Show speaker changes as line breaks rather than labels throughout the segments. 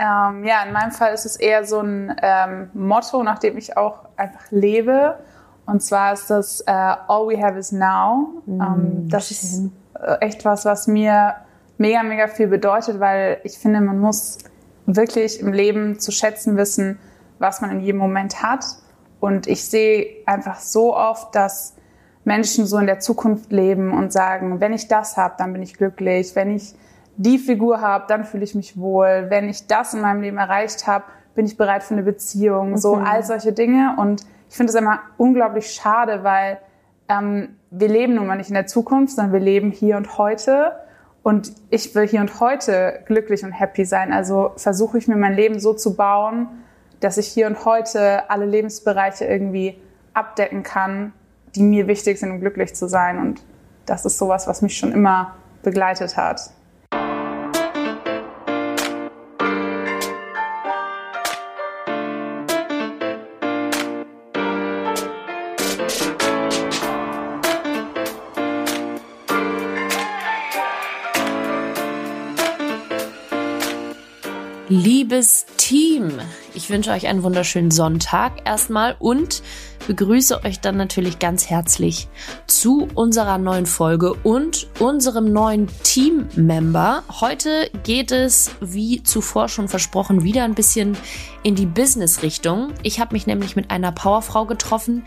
Ähm, ja, in meinem Fall ist es eher so ein ähm, Motto, nach dem ich auch einfach lebe. Und zwar ist das äh, All We Have Is Now. Mm, ähm, das ist äh, echt was, was mir mega, mega viel bedeutet, weil ich finde, man muss wirklich im Leben zu schätzen wissen, was man in jedem Moment hat. Und ich sehe einfach so oft, dass Menschen so in der Zukunft leben und sagen, wenn ich das habe, dann bin ich glücklich. Wenn ich die Figur habe, dann fühle ich mich wohl. Wenn ich das in meinem Leben erreicht habe, bin ich bereit für eine Beziehung. So mhm. all solche Dinge. Und ich finde es immer unglaublich schade, weil ähm, wir leben nun mal nicht in der Zukunft, sondern wir leben hier und heute. Und ich will hier und heute glücklich und happy sein. Also versuche ich mir mein Leben so zu bauen, dass ich hier und heute alle Lebensbereiche irgendwie abdecken kann, die mir wichtig sind, um glücklich zu sein. Und das ist sowas, was mich schon immer begleitet hat.
Liebes Team, ich wünsche euch einen wunderschönen Sonntag erstmal und begrüße euch dann natürlich ganz herzlich zu unserer neuen Folge und unserem neuen Team-Member. Heute geht es, wie zuvor schon versprochen, wieder ein bisschen in die Business-Richtung. Ich habe mich nämlich mit einer Powerfrau getroffen,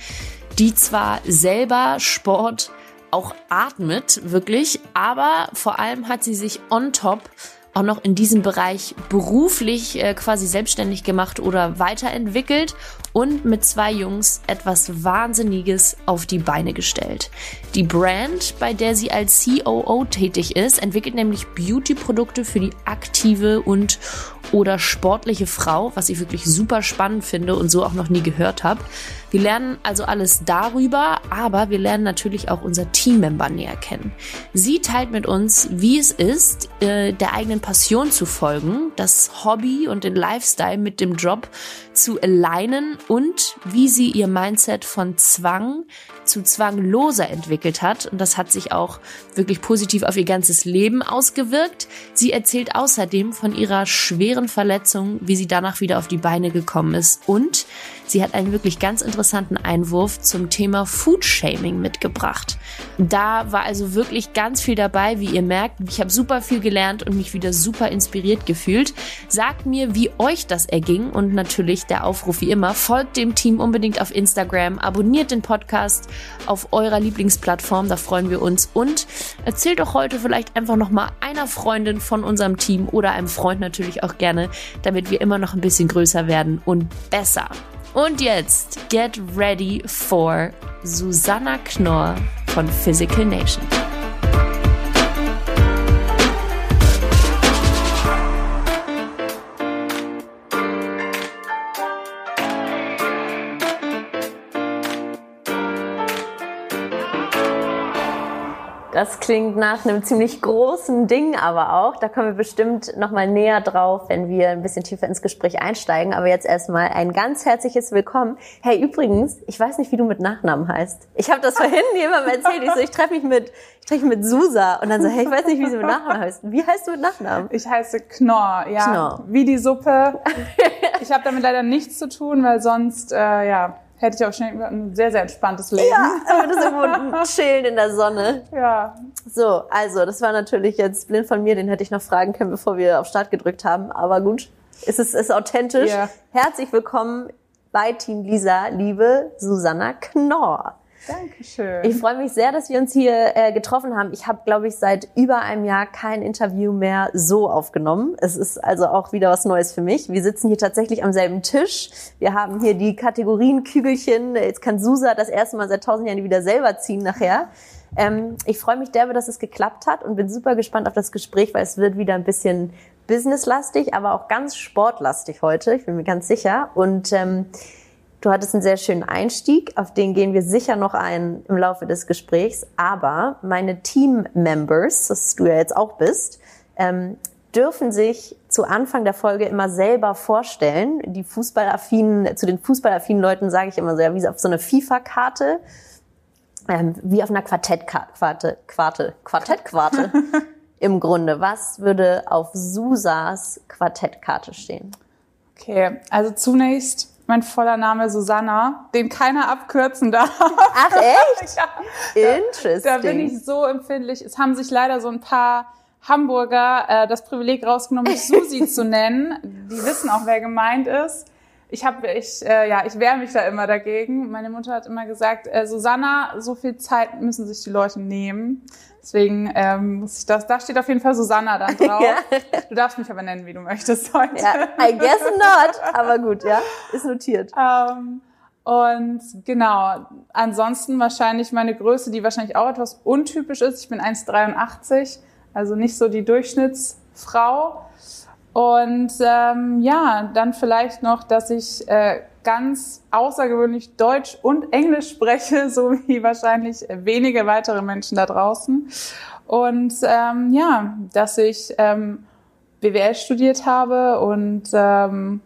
die zwar selber Sport auch atmet, wirklich, aber vor allem hat sie sich on top auch noch in diesem Bereich beruflich äh, quasi selbstständig gemacht oder weiterentwickelt und mit zwei Jungs etwas Wahnsinniges auf die Beine gestellt. Die Brand, bei der sie als COO tätig ist, entwickelt nämlich Beauty-Produkte für die aktive und oder sportliche Frau, was ich wirklich super spannend finde und so auch noch nie gehört habe. Wir lernen also alles darüber, aber wir lernen natürlich auch unser Teammember näher kennen. Sie teilt mit uns, wie es ist, äh, der eigenen Passion zu folgen, das Hobby und den Lifestyle mit dem Job zu alignen und wie sie ihr Mindset von Zwang zu zwangloser entwickelt hat. Und das hat sich auch wirklich positiv auf ihr ganzes Leben ausgewirkt. Sie erzählt außerdem von ihrer schweren Verletzung, wie sie danach wieder auf die Beine gekommen ist und Sie hat einen wirklich ganz interessanten Einwurf zum Thema Foodshaming mitgebracht. Da war also wirklich ganz viel dabei, wie ihr merkt. Ich habe super viel gelernt und mich wieder super inspiriert gefühlt. Sagt mir, wie euch das erging und natürlich der Aufruf wie immer, folgt dem Team unbedingt auf Instagram, abonniert den Podcast auf eurer Lieblingsplattform, da freuen wir uns und erzählt doch heute vielleicht einfach noch mal einer Freundin von unserem Team oder einem Freund natürlich auch gerne, damit wir immer noch ein bisschen größer werden und besser. Und jetzt get ready for Susanna Knorr von Physical Nation. Das klingt nach einem ziemlich großen Ding aber auch. Da kommen wir bestimmt nochmal näher drauf, wenn wir ein bisschen tiefer ins Gespräch einsteigen. Aber jetzt erstmal ein ganz herzliches Willkommen. Hey, übrigens, ich weiß nicht, wie du mit Nachnamen heißt. Ich habe das vorhin jemandem erzählt. Ich so, ich treffe mich mit, ich treffe mich mit Susa. Und dann so, hey, ich weiß nicht, wie sie mit Nachnamen heißt. Wie heißt du mit Nachnamen?
Ich heiße Knorr, ja. Knorr. Wie die Suppe. Ich habe damit leider nichts zu tun, weil sonst, äh, ja, hätte ich auch schnell ein sehr, sehr entspanntes Leben.
Ja, aber das irgendwo chillen in der Sonne.
Ja.
So, also, das war natürlich jetzt blind von mir, den hätte ich noch fragen können, bevor wir auf Start gedrückt haben. Aber gut, es ist, ist authentisch. Ja. Herzlich willkommen bei Team Lisa, liebe Susanna Knorr.
Dankeschön.
Ich freue mich sehr, dass wir uns hier äh, getroffen haben. Ich habe, glaube ich, seit über einem Jahr kein Interview mehr so aufgenommen. Es ist also auch wieder was Neues für mich. Wir sitzen hier tatsächlich am selben Tisch. Wir haben hier die Kategorien Kügelchen. Jetzt kann Susa das erste Mal seit tausend Jahren wieder selber ziehen nachher. Ähm, ich freue mich derbe, dass es geklappt hat und bin super gespannt auf das Gespräch, weil es wird wieder ein bisschen businesslastig, aber auch ganz sportlastig heute. Ich bin mir ganz sicher. Und ähm, Du hattest einen sehr schönen Einstieg, auf den gehen wir sicher noch ein im Laufe des Gesprächs. Aber meine Team-Members, das du ja jetzt auch bist, ähm, dürfen sich zu Anfang der Folge immer selber vorstellen. Die Fußballaffinen, zu den fußballaffinen Leuten sage ich immer so, ja, wie auf so eine FIFA-Karte, ähm, wie auf einer Quartettkarte, Quarte, Quartettquarte. im Grunde. Was würde auf Susas Quartettkarte stehen?
Okay, also zunächst mein voller Name Susanna, den keiner abkürzen darf.
Ach echt? ja. Interesting.
Da bin ich so empfindlich. Es haben sich leider so ein paar Hamburger äh, das Privileg rausgenommen, mich Susi zu nennen. Die wissen auch, wer gemeint ist. Ich habe, ich, äh, ja, ich wehre mich da immer dagegen. Meine Mutter hat immer gesagt, äh, Susanna, so viel Zeit müssen sich die Leute nehmen. Deswegen ähm, muss ich das, da steht auf jeden Fall Susanna dann drauf. ja. Du darfst mich aber nennen, wie du möchtest heute. Ja,
I guess not, aber gut, ja, ist notiert.
Ähm, und genau, ansonsten wahrscheinlich meine Größe, die wahrscheinlich auch etwas untypisch ist. Ich bin 1,83, also nicht so die Durchschnittsfrau. Und ähm, ja, dann vielleicht noch, dass ich äh, ganz außergewöhnlich Deutsch und Englisch spreche, so wie wahrscheinlich wenige weitere Menschen da draußen. Und ähm, ja, dass ich ähm, BWL studiert habe und ähm,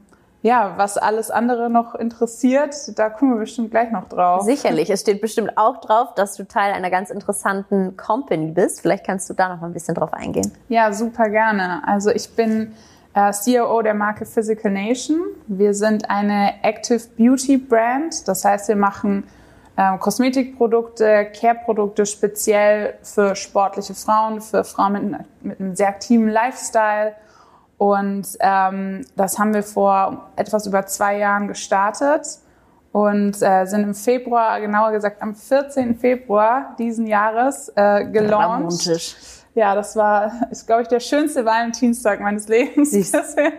ja, was alles andere noch interessiert, da kommen wir bestimmt gleich noch drauf.
Sicherlich. Es steht bestimmt auch drauf, dass du Teil einer ganz interessanten Company bist. Vielleicht kannst du da noch mal ein bisschen drauf eingehen.
Ja, super gerne. Also ich bin äh, COO der Marke Physical Nation. Wir sind eine Active Beauty Brand. Das heißt, wir machen äh, Kosmetikprodukte, Care-Produkte speziell für sportliche Frauen, für Frauen mit, mit einem sehr aktiven Lifestyle. Und ähm, das haben wir vor etwas über zwei Jahren gestartet und äh, sind im Februar, genauer gesagt am 14. Februar diesen Jahres äh, gelauncht. Ja, das war, ist, glaube ich, der schönste Valentinstag meines Lebens bisher.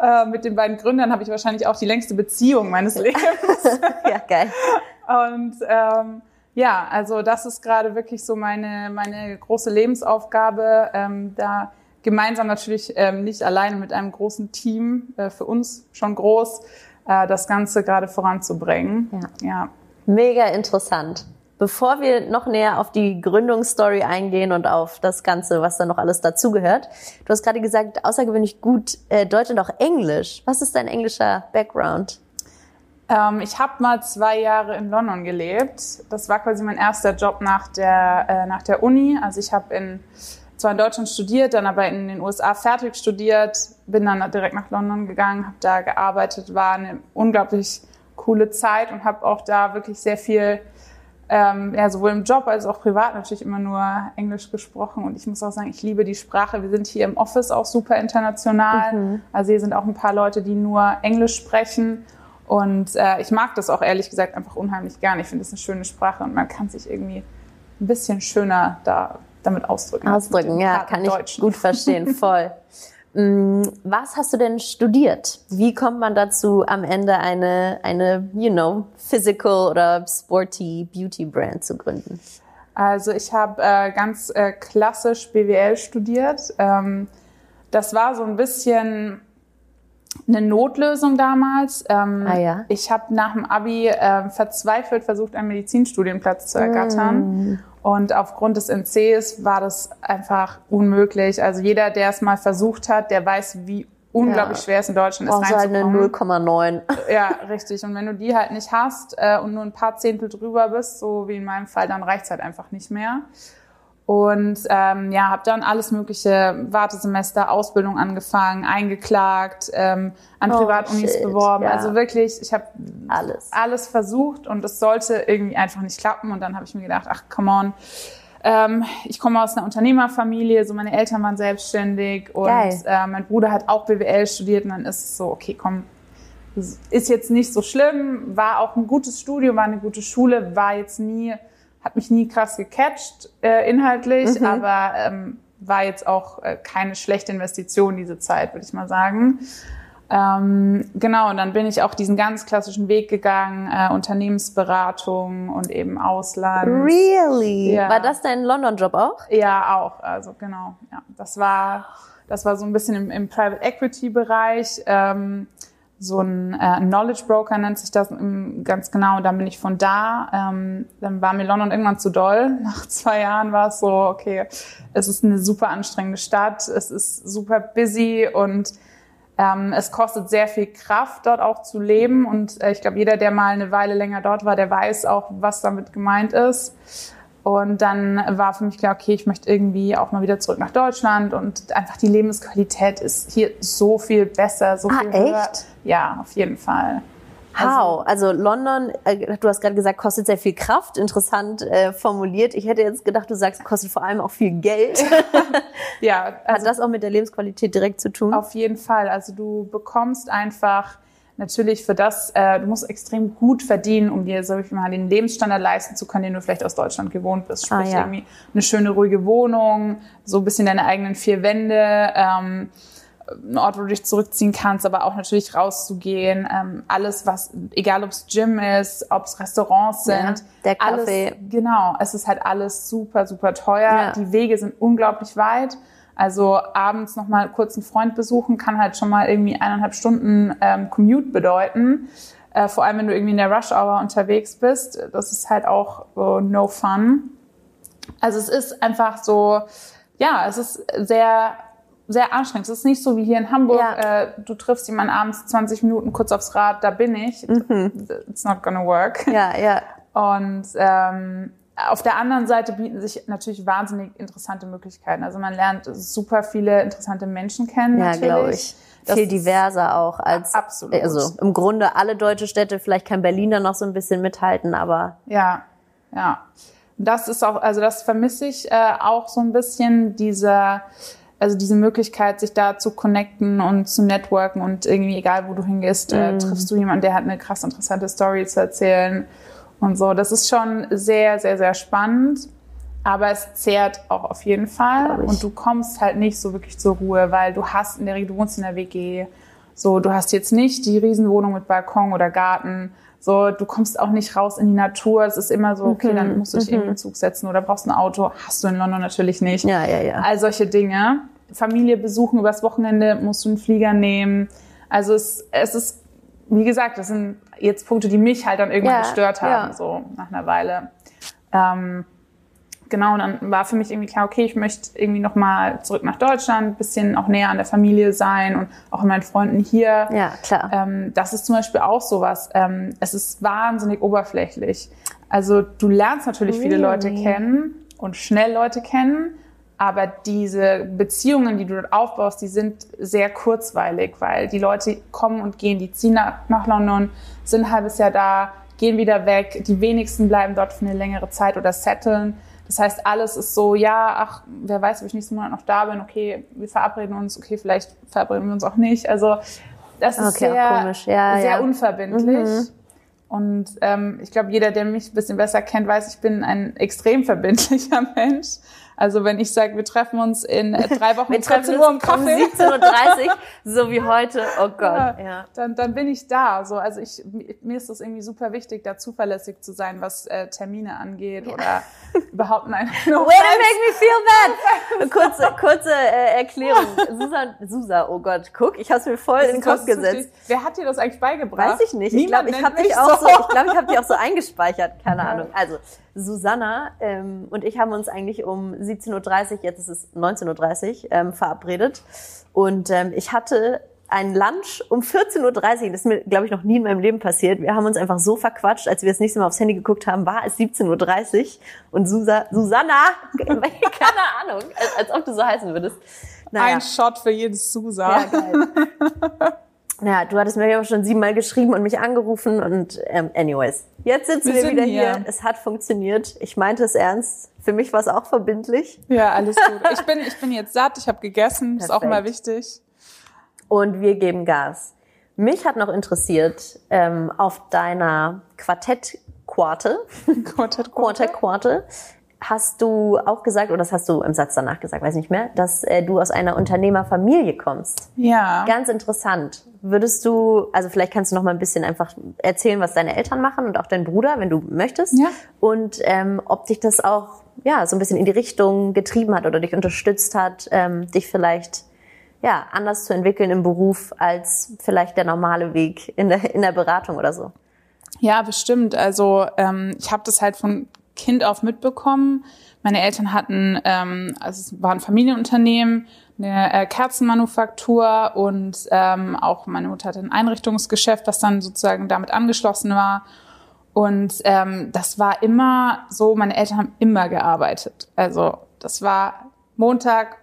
äh, mit den beiden Gründern habe ich wahrscheinlich auch die längste Beziehung meines Lebens.
ja, geil.
Und ähm, ja, also das ist gerade wirklich so meine, meine große Lebensaufgabe, ähm, da gemeinsam natürlich ähm, nicht alleine mit einem großen Team, äh, für uns schon groß, äh, das Ganze gerade voranzubringen.
Ja. ja. Mega interessant. Bevor wir noch näher auf die Gründungsstory eingehen und auf das Ganze, was da noch alles dazugehört, du hast gerade gesagt, außergewöhnlich gut äh, Deutsch und auch Englisch. Was ist dein englischer Background?
Ähm, ich habe mal zwei Jahre in London gelebt. Das war quasi mein erster Job nach der, äh, nach der Uni. Also ich habe in zwar in Deutschland studiert, dann aber in den USA fertig studiert, bin dann direkt nach London gegangen, habe da gearbeitet, war eine unglaublich coole Zeit und habe auch da wirklich sehr viel ähm, ja, sowohl im Job als auch privat natürlich immer nur Englisch gesprochen. Und ich muss auch sagen, ich liebe die Sprache. Wir sind hier im Office auch super international. Mhm. Also hier sind auch ein paar Leute, die nur Englisch sprechen. Und äh, ich mag das auch ehrlich gesagt einfach unheimlich gern. Ich finde es eine schöne Sprache und man kann sich irgendwie ein bisschen schöner da, damit ausdrücken.
Ausdrücken, ja, kann ich gut verstehen, voll. Mm, was hast du denn studiert? Wie kommt man dazu, am Ende eine, eine, you know, physical oder sporty Beauty Brand zu gründen?
Also ich habe äh, ganz äh, klassisch BWL studiert. Ähm, das war so ein bisschen eine Notlösung damals. Ähm,
ah, ja?
Ich habe nach dem Abi äh, verzweifelt versucht, einen Medizinstudienplatz zu ergattern. Mm. Und aufgrund des NCs war das einfach unmöglich. Also jeder, der es mal versucht hat, der weiß, wie unglaublich ja. schwer es in Deutschland ist
reinzukommen. eine 0,9.
Ja, richtig. Und wenn du die halt nicht hast äh, und nur ein paar Zehntel drüber bist, so wie in meinem Fall, dann reicht's halt einfach nicht mehr. Und ähm, ja, habe dann alles mögliche Wartesemester, Ausbildung angefangen, eingeklagt, ähm, an oh, Privatunis shit, beworben. Ja. Also wirklich, ich habe alles. alles versucht und es sollte irgendwie einfach nicht klappen. Und dann habe ich mir gedacht, ach, come on. Ähm, ich komme aus einer Unternehmerfamilie, so meine Eltern waren selbstständig und äh, mein Bruder hat auch BWL studiert und dann ist es so, okay, komm, ist jetzt nicht so schlimm, war auch ein gutes Studium, war eine gute Schule, war jetzt nie hat mich nie krass gecatcht äh, inhaltlich, mhm. aber ähm, war jetzt auch äh, keine schlechte Investition diese Zeit, würde ich mal sagen. Ähm, genau, und dann bin ich auch diesen ganz klassischen Weg gegangen, äh, Unternehmensberatung und eben Ausland.
Really? Ja. War das dein London-Job auch?
Ja, auch. Also genau. Ja, das war, das war so ein bisschen im, im Private Equity-Bereich. Ähm, so ein äh, Knowledge Broker nennt sich das ganz genau. Und dann bin ich von da. Ähm, dann war mir London irgendwann zu doll. Nach zwei Jahren war es so, okay, es ist eine super anstrengende Stadt, es ist super busy und ähm, es kostet sehr viel Kraft, dort auch zu leben. Und äh, ich glaube, jeder, der mal eine Weile länger dort war, der weiß auch, was damit gemeint ist. Und dann war für mich klar, okay, ich möchte irgendwie auch mal wieder zurück nach Deutschland und einfach die Lebensqualität ist hier so viel besser, so
ah,
viel
echt?
höher. Ja, auf jeden Fall.
How? Also, London, äh, du hast gerade gesagt, kostet sehr viel Kraft. Interessant äh, formuliert. Ich hätte jetzt gedacht, du sagst, kostet vor allem auch viel Geld.
ja.
Also Hat das auch mit der Lebensqualität direkt zu tun?
Auf jeden Fall. Also du bekommst einfach natürlich für das, äh, du musst extrem gut verdienen, um dir, sag ich mal, den Lebensstandard leisten zu können, den du vielleicht aus Deutschland gewohnt bist.
Ah,
Sprich,
ja.
irgendwie eine schöne, ruhige Wohnung, so ein bisschen deine eigenen vier Wände, ähm, ein Ort, wo du dich zurückziehen kannst, aber auch natürlich rauszugehen. Ähm, alles, was, egal ob es Gym ist, ob es Restaurants sind.
Ja, der Kaffee.
Alles, genau, es ist halt alles super, super teuer.
Ja.
Die Wege sind unglaublich weit. Also abends noch mal kurz einen Freund besuchen kann halt schon mal irgendwie eineinhalb Stunden ähm, Commute bedeuten. Äh, vor allem, wenn du irgendwie in der Rush Hour unterwegs bist. Das ist halt auch so no fun. Also es ist einfach so, ja, es ist sehr sehr anstrengend. Es ist nicht so wie hier in Hamburg,
Ja.
äh, du triffst jemanden abends 20 Minuten kurz aufs Rad, da bin ich. It's not gonna work.
ja, ja.
Und ähm, auf der anderen Seite bieten sich natürlich wahnsinnig interessante Möglichkeiten. Also man lernt super viele interessante Menschen kennen.
Ja, glaube ich.
Das
Viel diverser auch als
Absolut.
also im Grunde alle deutsche Städte, vielleicht kann Berliner noch so ein bisschen mithalten, aber
Ja, ja. Das ist auch, also das vermisse ich äh, auch so ein bisschen, diese, also diese Möglichkeit, sich da zu connecten und zu networken und irgendwie, egal wo du hingehst, äh, triffst du jemanden, der hat eine krass interessante Story zu erzählen und so. Das ist schon sehr, sehr, sehr spannend. Aber es zehrt auch auf jeden Fall. Und du kommst halt nicht so wirklich zur Ruhe, weil du hast in der Regel, du wohnst in der WG. So, du hast jetzt nicht die Riesenwohnung mit Balkon oder Garten. So, du kommst auch nicht raus in die Natur. Es ist immer so, okay, dann musst du dich irgendwie in den Zug setzen oder brauchst ein Auto. Hast du in London natürlich nicht.
ja, ja, ja.
All solche Dinge. Familie besuchen übers Wochenende, musst du einen Flieger nehmen. Also es, es ist, wie gesagt, das sind jetzt Punkte, die mich halt dann irgendwann
Ja,
gestört haben,
ja.
so nach einer Weile. Ähm, genau, und dann war für mich irgendwie klar, okay, ich möchte irgendwie nochmal zurück nach Deutschland, ein bisschen auch näher an der Familie sein und auch an meinen Freunden hier.
Ja, klar.
Ähm, das ist zum Beispiel auch sowas. Ähm, es ist wahnsinnig oberflächlich. Also du lernst natürlich viele Leute
Really?
kennen und schnell Leute kennen, aber diese Beziehungen, die du dort aufbaust, die sind sehr kurzweilig, weil die Leute kommen und gehen, die ziehen nach, nach London, sind ein halbes Jahr da, gehen wieder weg. Die wenigsten bleiben dort für eine längere Zeit oder setteln. Das heißt, alles ist so, ja, ach, wer weiß, ob ich nächsten Monat noch da bin, okay, wir verabreden uns, okay, vielleicht verabreden wir uns auch nicht. Also das ist
Okay,
sehr,
komisch. Ja,
sehr
ja.
unverbindlich.
Mhm.
Und ähm, ich glaube, jeder, der mich ein bisschen besser kennt, weiß, ich bin ein extrem verbindlicher Mensch. Also wenn ich sage, wir treffen uns in äh, drei Wochen
Wir
um 14
treffen
Uhr im
uns um
Kaffee,
17.30 Uhr, so wie heute. Oh Gott.
Ja,
Ja.
dann, dann bin ich da. So, also ich, mir ist das irgendwie super wichtig, da zuverlässig zu sein, was äh, Termine angeht oder überhaupt nein. No
Way to make me feel bad. Kurze, kurze äh, Erklärung. Susan, Susa, oh Gott, guck, ich habe mir voll in den Kopf gesetzt.
Wer hat dir das eigentlich beigebracht?
Weiß ich nicht. Ich glaube,
Niemand
ich habe dich auch so, ich glaube, ich habe dich auch so eingespeichert. Keine
Ja.
Ahnung. Also Susanna ähm, und ich haben uns eigentlich um 17:30 Uhr, jetzt ist es 19:30 Uhr, ähm, verabredet. Und ähm, ich hatte ein Lunch um 14.30 Uhr. Das ist mir, glaube ich, noch nie in meinem Leben passiert. Wir haben uns einfach so verquatscht, als wir das nächste Mal aufs Handy geguckt haben, war es 17.30 Uhr. Und Susa, Susanna, keine Ahnung, als, als ob du so heißen würdest. Naja.
Ein Shot für jedes Susa.
Ja, geil. Ja, du hattest mir ja auch schon siebenmal geschrieben und mich angerufen und ähm, anyways. Jetzt sitzen
Wir
wir, wieder hier.
hier.
Es hat funktioniert. Ich meinte es ernst. Für mich war es auch verbindlich.
Ja, alles gut. Ich bin, ich bin jetzt satt, ich habe gegessen, ist auch
Perfekt.
mal wichtig.
Und wir geben Gas. Mich hat noch interessiert, ähm, auf deiner Quartett-Quarte,
Quartett,
Quartett-Quarte, hast du auch gesagt, oder das hast du im Satz danach gesagt, weiß nicht mehr, dass äh, du aus einer Unternehmerfamilie kommst.
Ja.
Ganz interessant. Würdest du, also vielleicht kannst du noch mal ein bisschen einfach erzählen, was deine Eltern machen und auch dein Bruder, wenn du möchtest.
Ja.
Und ähm, ob dich das auch ja so ein bisschen in die Richtung getrieben hat oder dich unterstützt hat, ähm, dich vielleicht ja anders zu entwickeln im Beruf als vielleicht der normale Weg in der in der Beratung oder so.
Ja, bestimmt. Also ähm, ich habe das halt von Kind auf mitbekommen. Meine Eltern hatten, ähm, also es war ein Familienunternehmen, eine äh, Kerzenmanufaktur und ähm, auch meine Mutter hatte ein Einrichtungsgeschäft, das dann sozusagen damit angeschlossen war. Und ähm, das war immer so, meine Eltern haben immer gearbeitet. Also das war Montag,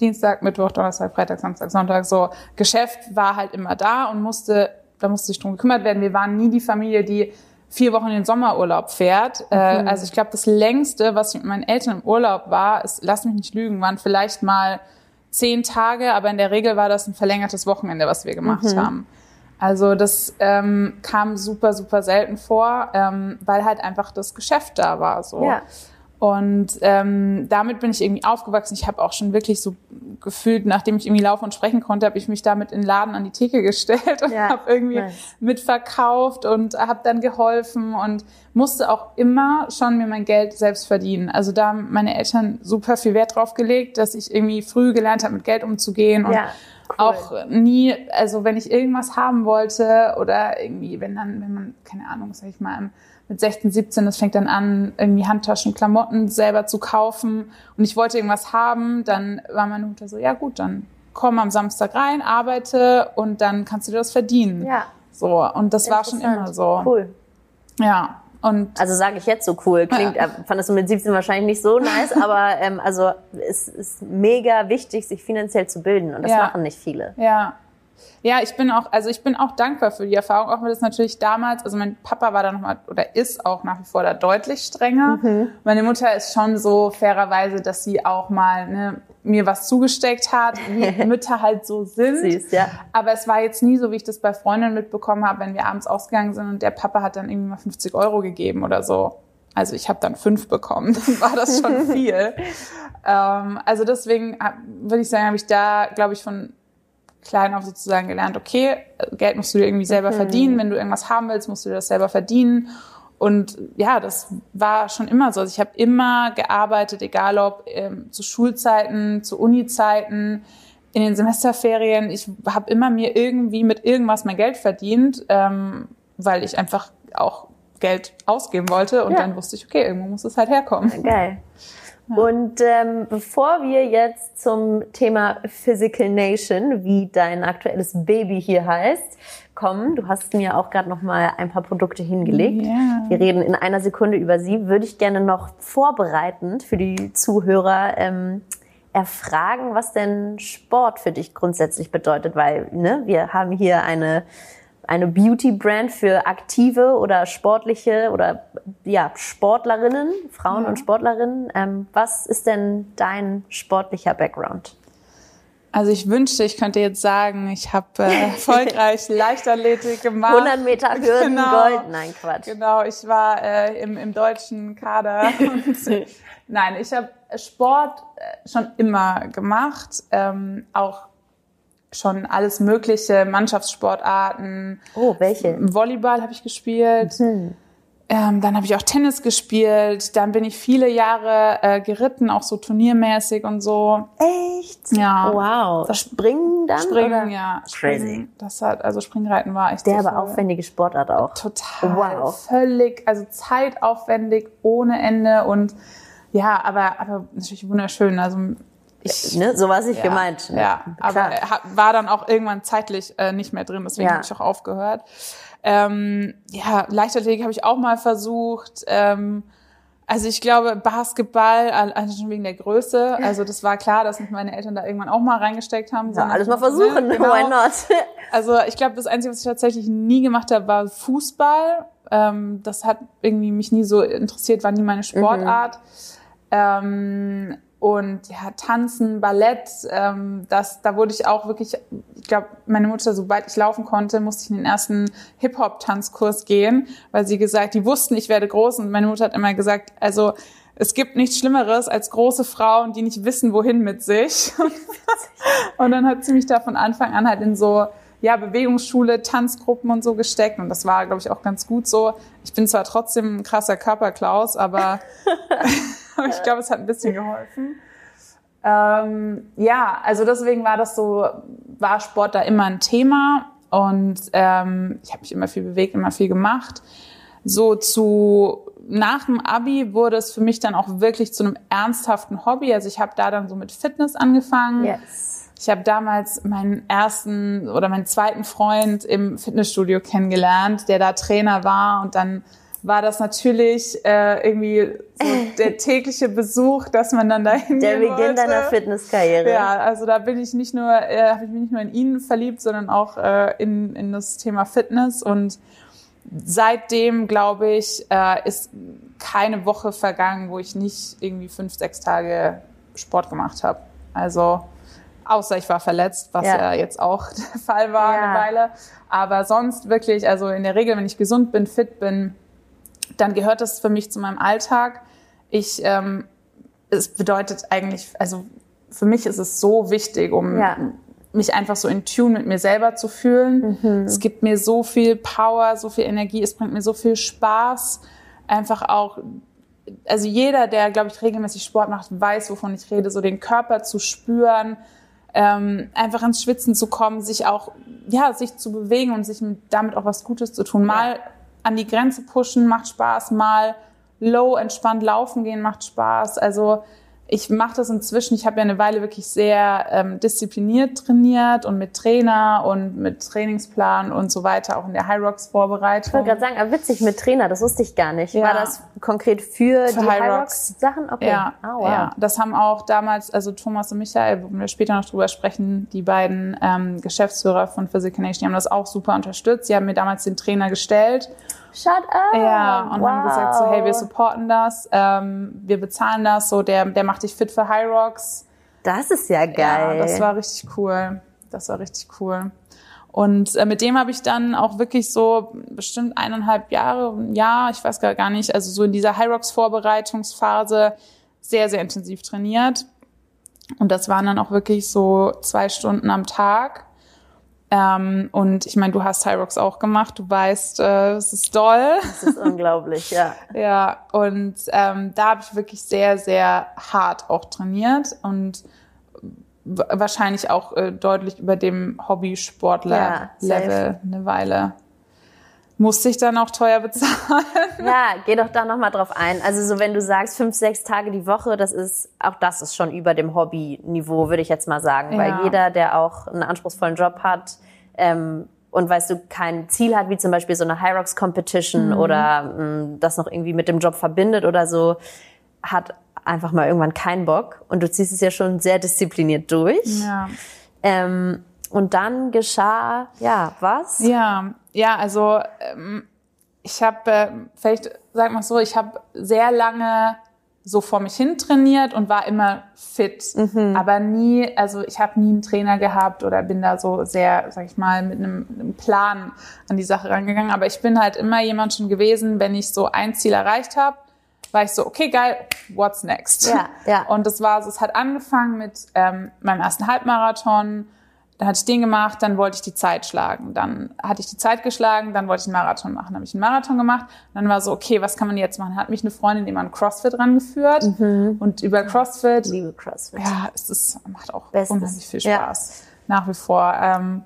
Dienstag, Mittwoch, Donnerstag, Freitag, Samstag, Sonntag. So Geschäft war halt immer da und musste, da musste sich drum gekümmert werden. Wir waren nie die Familie, die vier Wochen in den Sommerurlaub fährt. Äh, mhm. also ich glaube, das längste, was ich mit meinen Eltern im Urlaub war, ist, lass mich nicht lügen, waren vielleicht mal zehn Tage, aber in der Regel war das ein verlängertes Wochenende, was wir gemacht mhm. haben. Also das ähm, kam super, super selten vor, ähm, weil halt einfach das Geschäft da war. So. Ja. Und ähm, damit bin ich irgendwie aufgewachsen. Ich habe auch schon wirklich so gefühlt, nachdem ich irgendwie laufen und sprechen konnte, habe ich mich damit in den Laden an die Theke gestellt und ja, habe irgendwie nice. mitverkauft und habe dann geholfen und musste auch immer schon mir mein Geld selbst verdienen. Also da haben meine Eltern super viel Wert drauf gelegt, dass ich irgendwie früh gelernt habe, mit Geld umzugehen und ja. Cool. Auch nie, also wenn ich irgendwas haben wollte oder irgendwie, wenn dann, wenn man, keine Ahnung, sag ich mal, mit 16, 17, das fängt dann an, irgendwie Handtaschen, Klamotten selber zu kaufen und ich wollte irgendwas haben, dann war meine Mutter so, ja gut, dann komm am Samstag rein, arbeite und dann kannst du dir das verdienen. Ja. So, und das war schon immer so.
Cool.
Ja. Und
also sage ich jetzt so cool. Klingt, ja. fandest du mit 17 wahrscheinlich nicht so nice, aber ähm, also es ist mega wichtig, sich finanziell zu bilden und das ja. machen nicht viele.
Ja, ja, ich bin auch, also ich bin auch dankbar für die Erfahrung, auch wenn das natürlich damals, also mein Papa war da nochmal oder ist auch nach wie vor da deutlich strenger. Mhm. Meine Mutter ist schon so fairerweise, dass sie auch mal ne, mir was zugesteckt hat, wie Mütter halt so sind.
Süß, ja.
Aber es war jetzt nie so, wie ich das bei Freundinnen mitbekommen habe, wenn wir abends ausgegangen sind und der Papa hat dann irgendwie mal 50 Euro gegeben oder so. Also ich habe dann fünf bekommen, dann war das schon viel. ähm, also deswegen würde ich sagen, habe ich da, glaube ich, von klein auf sozusagen gelernt, okay, Geld musst du dir irgendwie selber mhm. verdienen. Wenn du irgendwas haben willst, musst du dir das selber verdienen. Und ja, das war schon immer so. Also ich habe immer gearbeitet, egal ob ähm, zu Schulzeiten, zu Unizeiten, in den Semesterferien. Ich habe immer mir irgendwie mit irgendwas mein Geld verdient, ähm, weil ich einfach auch Geld ausgeben wollte. Und ja. dann wusste ich, okay, irgendwo muss es halt herkommen.
Geil. Und ähm, bevor wir jetzt zum Thema Physical Nation, wie dein aktuelles Baby hier heißt, kommen, du hast mir auch gerade noch mal ein paar Produkte hingelegt. Yeah. Wir reden in einer Sekunde über sie. Würde ich gerne noch vorbereitend für die Zuhörer ähm, erfragen, was denn Sport für dich grundsätzlich bedeutet, weil ne, wir haben hier eine eine Beauty-Brand für aktive oder sportliche oder ja, Sportlerinnen, Frauen ja. und Sportlerinnen. Ähm, was ist denn dein sportlicher Background?
Also ich wünschte, ich könnte jetzt sagen, ich habe äh, erfolgreich Leichtathletik gemacht.
100 Meter Hürden, genau, Gold. Nein, Quatsch.
Genau, ich war äh, im, im deutschen Kader. Nein, ich habe Sport äh, schon immer gemacht, ähm, auch schon alles mögliche, Mannschaftssportarten.
Oh, welche?
Volleyball habe ich gespielt. Mhm. Ähm, dann habe ich auch Tennis gespielt. Dann bin ich viele Jahre äh, geritten, auch so turniermäßig und so.
Echt?
Ja.
Wow. Das Springen dann?
Springen, oder? ja. Crazy. Das hat, also Springreiten war echt
Der aber aufwendige Sportart auch.
Total. Wow. Völlig, also zeitaufwendig ohne Ende und ja, aber, aber natürlich wunderschön. Also
ich, ne, so war ich ja, gemeint.
Ne? Ja, Klar. aber war dann auch irgendwann zeitlich äh, nicht mehr drin, deswegen ja. habe ich auch aufgehört. Ähm, ja, Leichtathletik habe ich auch mal versucht. Ähm, also ich glaube, Basketball, also schon wegen der Größe. Also das war klar, dass meine Eltern da irgendwann auch mal reingesteckt haben.
Ja, alles mal versuchen, genau. why not?
also ich glaube, das Einzige, was ich tatsächlich nie gemacht habe, war Fußball. Ähm, das hat irgendwie mich nie so interessiert, war nie meine Sportart. Mhm. Ähm, und ja, Tanzen, Ballett, ähm, das, da wurde ich auch wirklich, ich glaube, meine Mutter, sobald ich laufen konnte, musste ich in den ersten Hip-Hop-Tanzkurs gehen, weil sie gesagt, die wussten, ich werde groß und meine Mutter hat immer gesagt, also es gibt nichts Schlimmeres als große Frauen, die nicht wissen, wohin mit sich. und dann hat sie mich da von Anfang an halt in so ja, Bewegungsschule, Tanzgruppen und so gesteckt. Und das war, glaube ich, auch ganz gut so. Ich bin zwar trotzdem ein krasser Körperklaus, aber ich glaube, es hat ein bisschen geholfen. Ähm, ja, also deswegen war das so, war Sport da immer ein Thema. Und ähm, ich habe mich immer viel bewegt, immer viel gemacht. So zu nach dem Abi wurde es für mich dann auch wirklich zu einem ernsthaften Hobby. Also ich habe da dann so mit Fitness angefangen.
Yes
ich habe damals meinen ersten oder meinen zweiten Freund im Fitnessstudio kennengelernt, der da Trainer war und dann war das natürlich äh, irgendwie so der tägliche Besuch, dass man dann dahin
Der Beginn
wollte.
deiner Fitnesskarriere.
Ja, also da bin ich nicht nur, äh, habe ich mich nicht nur in ihn verliebt, sondern auch äh, in, in das Thema Fitness und seitdem, glaube ich, äh, ist keine Woche vergangen, wo ich nicht irgendwie fünf, sechs Tage Sport gemacht habe. Also außer ich war verletzt, was ja,
Ja.
jetzt auch der Fall war
Ja.
eine Weile. Aber sonst wirklich, also in der Regel, wenn ich gesund bin, fit bin, dann gehört das für mich zu meinem Alltag. Ich, ähm, es bedeutet eigentlich, also für mich ist es so wichtig, um
Ja.
mich einfach so in Tune mit mir selber zu fühlen. Es gibt mir so viel Power, so viel Energie, es bringt mir so viel Spaß. Einfach auch, also jeder, der, glaube ich, regelmäßig Sport macht, weiß, wovon ich rede, so den Körper zu spüren, ähm, einfach ins Schwitzen zu kommen, sich auch, ja, sich zu bewegen und sich mit, damit auch was Gutes zu tun. Mal an die Grenze pushen macht Spaß, mal low entspannt laufen gehen macht Spaß. Also ich mache das inzwischen, ich habe ja eine Weile wirklich sehr ähm, diszipliniert trainiert und mit Trainer und mit Trainingsplan und so weiter, auch in der High Rocks Vorbereitung.
Ich wollte gerade sagen, aber witzig mit Trainer, das wusste ich gar nicht.
Ja.
War das konkret für,
Für
die
High Rocks.
Rocks Sachen? Okay.
Ja,
Ah, wow.
ja, das haben auch damals, also Thomas und Michael, wo wir später noch drüber sprechen, die beiden ähm, Geschäftsführer von Physical Nation, die haben das auch super unterstützt. Sie haben mir damals den Trainer gestellt
Shut up.
ja, und
wow.
haben gesagt so, hey, wir supporten das, ähm, wir bezahlen das, so der, der macht dich fit für High Rocks.
Das ist ja geil.
Ja, das war richtig cool. Das war richtig cool. Und äh, mit dem habe ich dann auch wirklich so bestimmt eineinhalb Jahre, ein Jahr, ich weiß gar gar nicht, also so in dieser High Rocks Vorbereitungsphase sehr, sehr intensiv trainiert. Und das waren dann auch wirklich so zwei Stunden am Tag. Ähm, und ich meine, du hast Rocks auch gemacht, du weißt, äh, es ist doll.
das ist unglaublich, ja.
Ja, und ähm, da habe ich wirklich sehr, sehr hart auch trainiert und wahrscheinlich auch äh, deutlich über dem
Ja,
Hobbysportler-Level
safe.
eine Weile. Musste ich dann auch teuer bezahlen.
Ja, geh doch da nochmal drauf ein. Also so wenn du sagst, fünf, sechs Tage die Woche, das ist, auch das ist schon über dem Hobby-Niveau, würde ich jetzt mal sagen.
Ja.
Weil jeder, der auch einen anspruchsvollen Job hat, ähm, und weißt du, kein Ziel hat, wie zum Beispiel so eine High Rocks Competition
Mhm.
oder mh, das noch irgendwie mit dem Job verbindet oder so, hat einfach mal irgendwann keinen Bock. Und du ziehst es ja schon sehr diszipliniert durch.
Ja.
Ähm, und dann geschah, ja, was?
Ja, ja, also ähm, ich habe, äh, vielleicht sag mal so, ich habe sehr lange so vor mich hin trainiert und war immer fit, aber nie, also ich habe nie einen Trainer gehabt oder bin da so sehr, sag ich mal, mit einem, einem Plan an die Sache rangegangen. Aber ich bin halt immer jemand schon gewesen, wenn ich so ein Ziel erreicht habe, war ich so, okay, geil, what's next?
Ja, ja.
Und das war so, es hat angefangen mit ähm, meinem ersten Halbmarathon. Dann hatte ich den gemacht, dann wollte ich die Zeit schlagen. Dann hatte ich die Zeit geschlagen, dann wollte ich einen Marathon machen. Dann habe ich einen Marathon gemacht. Dann war so, okay, was kann man jetzt machen? Dann hat mich eine Freundin immer an CrossFit rangeführt. Und über CrossFit,
Liebe CrossFit.
ja, es ist, macht auch
Bestes.
unheimlich viel
Ja.
Spaß. Nach wie vor. Ähm,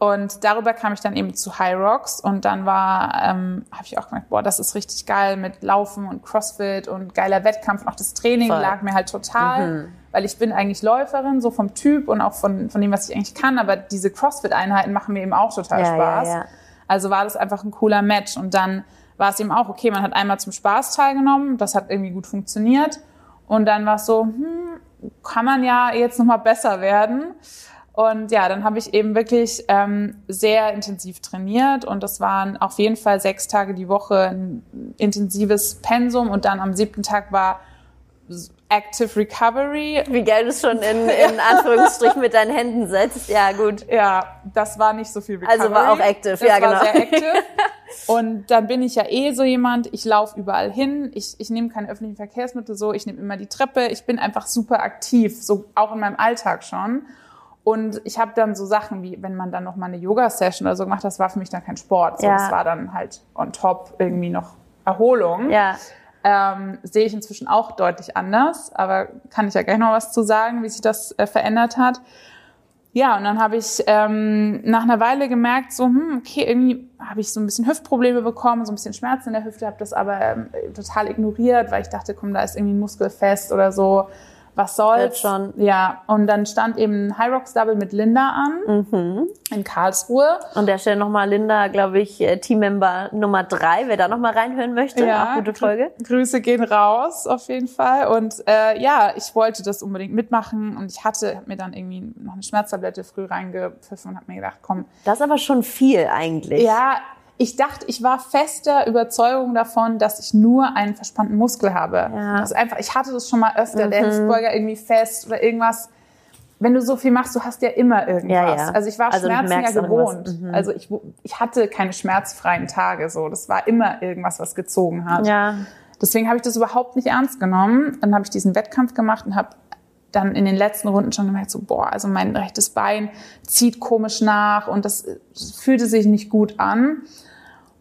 und darüber kam ich dann eben zu High Rocks und dann war, ähm, habe ich auch gemerkt, boah, das ist richtig geil mit Laufen und CrossFit und geiler Wettkampf. Und auch das Training
Voll.
lag mir halt total, weil ich bin eigentlich Läuferin, so vom Typ und auch von, von dem, was ich eigentlich kann. Aber diese CrossFit-Einheiten machen mir eben auch total
Ja, ja,
Spaß.
ja.
Also war das einfach ein cooler Match. Und dann war es eben auch, okay, man hat einmal zum Spaß teilgenommen, das hat irgendwie gut funktioniert. Und dann war es so, hm, kann man ja jetzt nochmal besser werden. Und ja, dann habe ich eben wirklich ähm, sehr intensiv trainiert und das waren auf jeden Fall sechs Tage die Woche ein intensives Pensum und dann am siebten Tag war Active Recovery.
Wie geil du es schon in, in Anführungsstrichen mit deinen Händen setzt. Ja, gut.
Ja, das war nicht so viel Recovery.
Also war auch active,
das
ja,
war
genau.
sehr active. Und dann bin ich ja eh so jemand, ich laufe überall hin, ich, ich nehme keine öffentlichen Verkehrsmittel so, ich nehme immer die Treppe, ich bin einfach super aktiv, so auch in meinem Alltag schon. Und ich habe dann so Sachen wie, wenn man dann noch mal eine Yoga-Session oder so gemacht hat, das war für mich dann kein Sport. So,
Ja.
Das war dann halt on top irgendwie noch Erholung.
Ja.
Ähm, sehe ich inzwischen auch deutlich anders, aber kann ich ja gleich noch was zu sagen, wie sich das äh, verändert hat. Ja, und dann habe ich ähm, nach einer Weile gemerkt, so, hm, okay, irgendwie habe ich so ein bisschen Hüftprobleme bekommen, so ein bisschen Schmerzen in der Hüfte, habe das aber ähm, total ignoriert, weil ich dachte, komm, da ist irgendwie ein Muskel fest oder so. Was soll's.
schon.
Ja, und dann stand eben High Rocks Double mit Linda an
Mhm.
in Karlsruhe.
An der Stelle nochmal Linda, glaube ich, äh, Teammember Nummer drei. Wer da nochmal reinhören möchte, auch gute Folge.
Grü- Grüße gehen raus, auf jeden Fall. Und äh, ja, ich wollte das unbedingt mitmachen und ich hatte hab mir dann irgendwie noch eine Schmerztablette früh reingepfiffen und habe mir gedacht, komm,
Das ist aber schon viel eigentlich.
ja, ich dachte, ich war fester Überzeugung davon, dass ich nur einen verspannten Muskel habe.
Ja. Mhm.
Also einfach, ich hatte das schon mal öfter, der Hüftbeuger irgendwie fest oder irgendwas. Wenn du so viel machst, du hast ja immer irgendwas.
Ja, ja.
Also ich war
Also
Schmerzen ja gewohnt.
Mhm.
Also ich, ich hatte keine schmerzfreien Tage. So, das war immer irgendwas, was gezogen hat.
Ja.
Deswegen habe ich das überhaupt nicht ernst genommen. Dann habe ich diesen Wettkampf gemacht und habe dann in den letzten Runden schon gemerkt, so, boah, also mein rechtes Bein zieht komisch nach und das fühlte sich nicht gut an.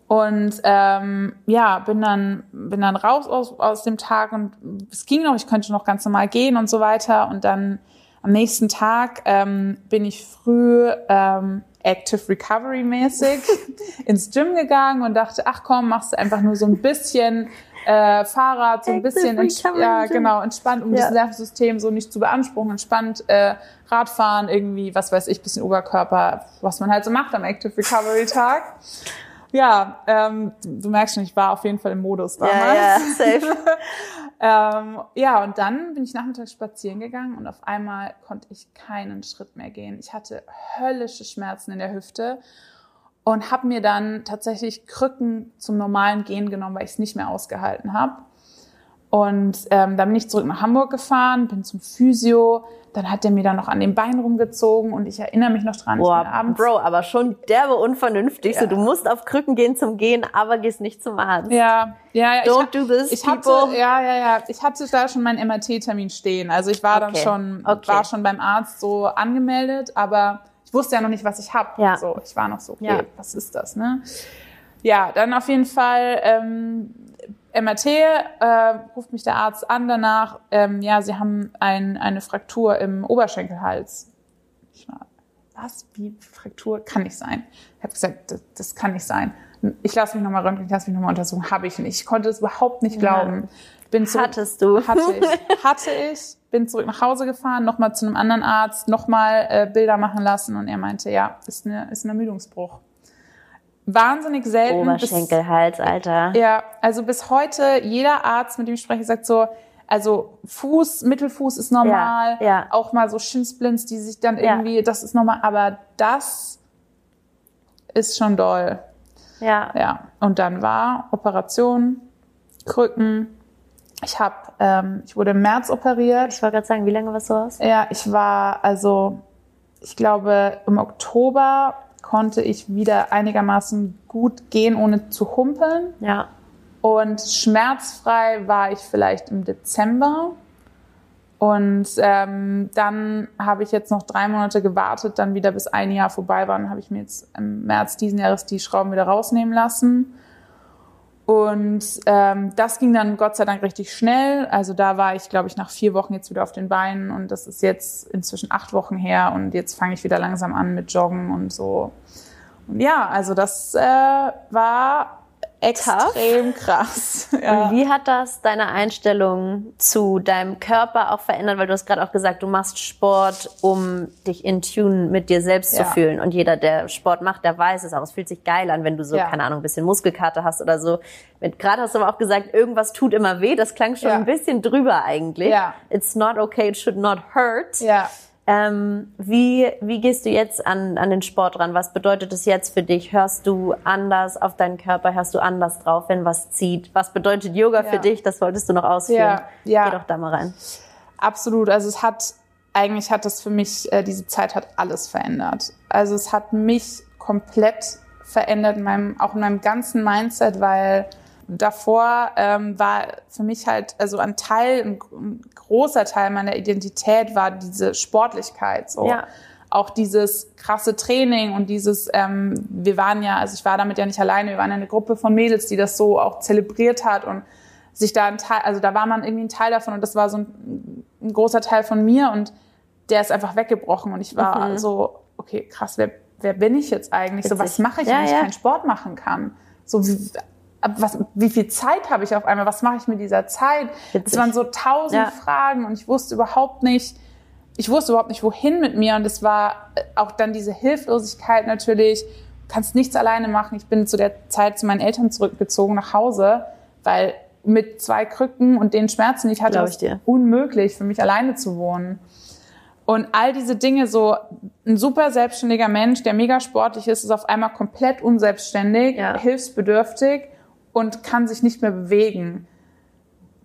Und ähm, ja, bin dann, bin dann raus aus, aus dem Tag und es ging noch, ich könnte noch ganz normal gehen und so weiter. Und dann am nächsten Tag ähm, bin ich früh ähm, Active Recovery mäßig ins Gym gegangen und dachte, ach komm, machst du einfach nur so ein bisschen äh, Fahrrad, so ein
Active
bisschen ja, genau, entspannt, um
Ja.
das Nervensystem so nicht zu beanspruchen, entspannt äh, Radfahren, irgendwie, was weiß ich, bisschen Oberkörper, was man halt so macht am Active Recovery Tag. Ja, ähm, du merkst schon, ich war auf jeden Fall im Modus damals.
Ja, ja, safe.
Ähm, ja, und dann bin ich nachmittags spazieren gegangen und auf einmal konnte ich keinen Schritt mehr gehen. Ich hatte höllische Schmerzen in der Hüfte und habe mir dann tatsächlich Krücken zum normalen Gehen genommen, weil ich es nicht mehr ausgehalten habe. Und ähm, dann bin ich zurück nach Hamburg gefahren, bin zum Physio. Dann hat der mir dann noch an den Beinen rumgezogen und ich erinnere mich noch dran.
Boah,
abends
Bro, aber schon derbe unvernünftig. So,
Ja.
du musst auf Krücken gehen zum Gehen, aber gehst nicht zum Arzt.
Ja, ja, ja.
Don't
ich,
do this,
ich hatte,
people.
ja, ja, ja. Ich hatte da schon meinen MRT-Termin stehen. Also ich war dann
Okay,
schon,
okay.
war schon beim Arzt so angemeldet, aber ich wusste ja noch nicht, was ich habe.
Ja.
So, ich war noch so, okay,
Ja.
was ist das, ne? Ja, dann auf jeden Fall ähm, MRT, äh, ruft mich der Arzt an danach. Ähm, ja, sie haben ein, eine Fraktur im Oberschenkelhals. Ich war, was? Wie Fraktur? Kann nicht sein. Ich habe gesagt, das, das kann nicht sein. Ich lasse mich nochmal röntgen, ich lasse mich nochmal untersuchen. Habe ich nicht. Ich konnte es überhaupt nicht glauben. Bin zurück,
Hattest du.
Hatte ich. Hatte ich. Bin zurück nach Hause gefahren, nochmal zu einem anderen Arzt, nochmal äh, Bilder machen lassen und er meinte, ja, ist, eine, ist ein Ermüdungsbruch. Wahnsinnig selten.
Oberschenkelhals, Alter.
ja, also bis heute jeder Arzt, mit dem ich spreche, sagt so, also Fuß, Mittelfuß ist normal,
Ja, ja.
auch mal so Shinsplints, die sich dann
Ja.
irgendwie, das ist normal, aber das ist schon doll.
Ja.
Ja, und dann war Operation, Krücken. Ich habe, ähm, ich wurde im März operiert.
Ich wollte gerade sagen, wie lange warst du raus?
Ja, ich war also, ich glaube, im Oktober konnte ich wieder einigermaßen gut gehen, ohne zu humpeln.
Ja.
Und schmerzfrei war ich vielleicht im Dezember. Und ähm, dann habe ich jetzt noch drei Monate gewartet, dann wieder bis ein Jahr vorbei war. Dann habe ich mir jetzt im März diesen Jahres die Schrauben wieder rausnehmen lassen. Und ähm, das ging dann Gott sei Dank richtig schnell. Also da war ich, glaube ich, nach vier Wochen jetzt wieder auf den Beinen und das ist jetzt inzwischen acht Wochen her und jetzt fange ich wieder langsam an mit Joggen und so. Und ja, also das äh, war extrem krass. Ja.
Und wie hat das deine Einstellung zu deinem Körper auch verändert? Weil du hast gerade auch gesagt, du machst Sport, um dich in Tune mit dir selbst
Ja.
zu fühlen. Und jeder, der Sport macht, der weiß es auch. Es fühlt sich geil an, wenn du so,
Ja.
keine Ahnung, ein bisschen Muskelkater hast oder so. Mit, gerade hast du aber auch gesagt, irgendwas tut immer weh. Das klang schon ein bisschen drüber eigentlich.
Ja.
It's not okay, it should not hurt.
Ja.
Ähm, wie, wie gehst du jetzt an, an den Sport ran? Was bedeutet es jetzt für dich? Hörst du anders auf deinen Körper? Hörst du anders drauf, wenn was zieht? Was bedeutet Yoga für
Ja.
dich? Das wolltest du noch ausführen.
Ja, ja.
Geh doch da mal rein.
Absolut. Also es hat, eigentlich hat das für mich, äh, diese Zeit hat alles verändert. Also es hat mich komplett verändert, in meinem, auch in meinem ganzen Mindset, weil davor ähm, war für mich halt, also ein Teil, ein, ein großer Teil meiner Identität war diese Sportlichkeit. So.
Ja.
Auch dieses krasse Training und dieses, ähm, wir waren ja, also ich war damit ja nicht alleine, wir waren ja eine Gruppe von Mädels, die das so auch zelebriert hat und sich da ein Teil, also da war man irgendwie ein Teil davon und das war so ein, ein großer Teil von mir und der ist einfach weggebrochen und ich war
Mhm.
so, okay, krass, wer, wer bin ich jetzt eigentlich? So, was
Witzig.
mache ich,
Ja,
wenn ich
ja.
keinen Sport machen kann? So, wie, was, wie viel Zeit habe ich auf einmal? Was mache ich mit dieser Zeit? Es waren so tausend ja. Fragen und ich wusste überhaupt nicht, ich wusste überhaupt nicht, wohin mit mir. Und es war auch dann diese Hilflosigkeit natürlich. Du kannst nichts alleine machen. Ich bin zu der Zeit zu meinen Eltern zurückgezogen nach Hause, weil mit zwei Krücken und den Schmerzen, die ich hatte, war es unmöglich für mich alleine zu wohnen. Und all diese Dinge, so ein super selbstständiger Mensch, der mega sportlich ist, ist auf einmal komplett unselbstständig, ja. hilfsbedürftig und kann sich nicht mehr bewegen.